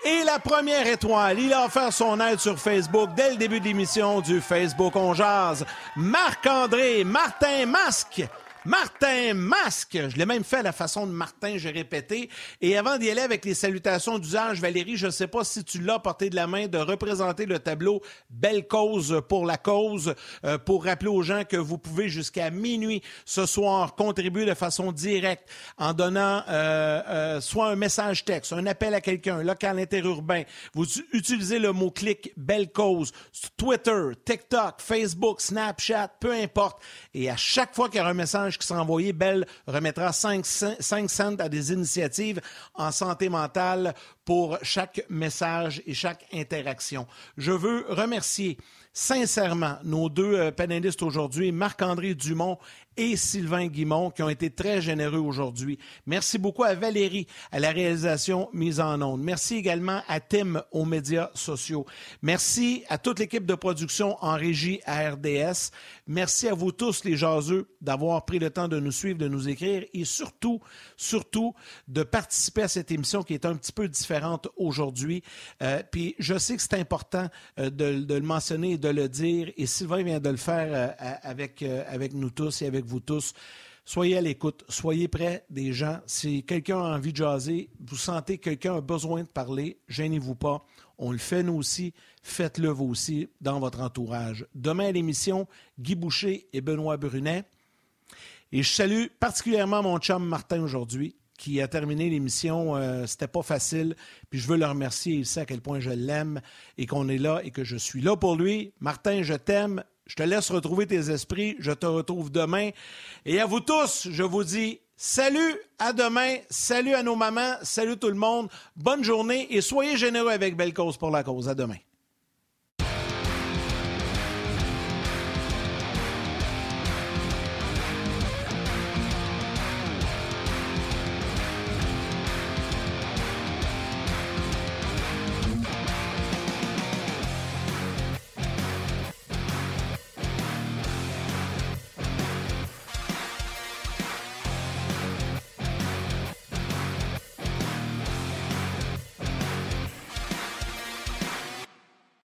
Et la première étoile, il a offert son aide sur Facebook dès le début de l'émission du Facebook On Jazz, Marc-André Martin Masque. Martin Masque. Je l'ai même fait à la façon de Martin, j'ai répété. Et avant d'y aller avec les salutations d'usage, Valérie, je ne sais pas si tu l'as porté de la main de représenter le tableau Belle cause pour la cause, euh, pour rappeler aux gens que vous pouvez jusqu'à minuit ce soir contribuer de façon directe en donnant euh, euh, soit un message texte, un appel à quelqu'un, local interurbain. Vous utilisez le mot-clic Belle cause, Twitter, TikTok, Facebook, Snapchat, peu importe. Et à chaque fois qu'il y a un message qui sera envoyé, Bell remettra 5, cents à des initiatives en santé mentale pour chaque message et chaque interaction. Je veux remercier sincèrement nos deux euh, panélistes aujourd'hui, Marc-André Dumont et Sylvain Guimont, qui ont été très généreux aujourd'hui. Merci beaucoup à Valérie à la réalisation mise en onde. Merci également à Tim aux médias sociaux. Merci à toute l'équipe de production en régie à RDS. Merci à vous tous, les jaseux, d'avoir pris le temps de nous suivre, de nous écrire et surtout, surtout, de participer à cette émission qui est un petit peu différente aujourd'hui. Euh, puis je sais que c'est important euh, de, le mentionner et de le dire, et Sylvain vient de le faire euh, avec, avec nous tous et avec vous tous. Soyez à l'écoute, soyez près des gens. Si quelqu'un a envie de jaser, vous sentez que quelqu'un a besoin de parler, gênez-vous pas. On le fait nous aussi, faites-le vous aussi dans votre entourage. Demain à l'émission, Guy Boucher et Benoît Brunet. Et je salue particulièrement mon chum Martin aujourd'hui, qui a terminé l'émission. Euh, C'était pas facile. Puis je veux le remercier. Il sait à quel point je l'aime et qu'on est là et que je suis là pour lui. Martin, je t'aime. Je te laisse retrouver tes esprits. Je te retrouve demain. Et à vous tous, je vous dis salut, à demain. Salut à nos mamans. Salut tout le monde. Bonne journée et soyez généreux avec Belle Cause pour la cause. À demain.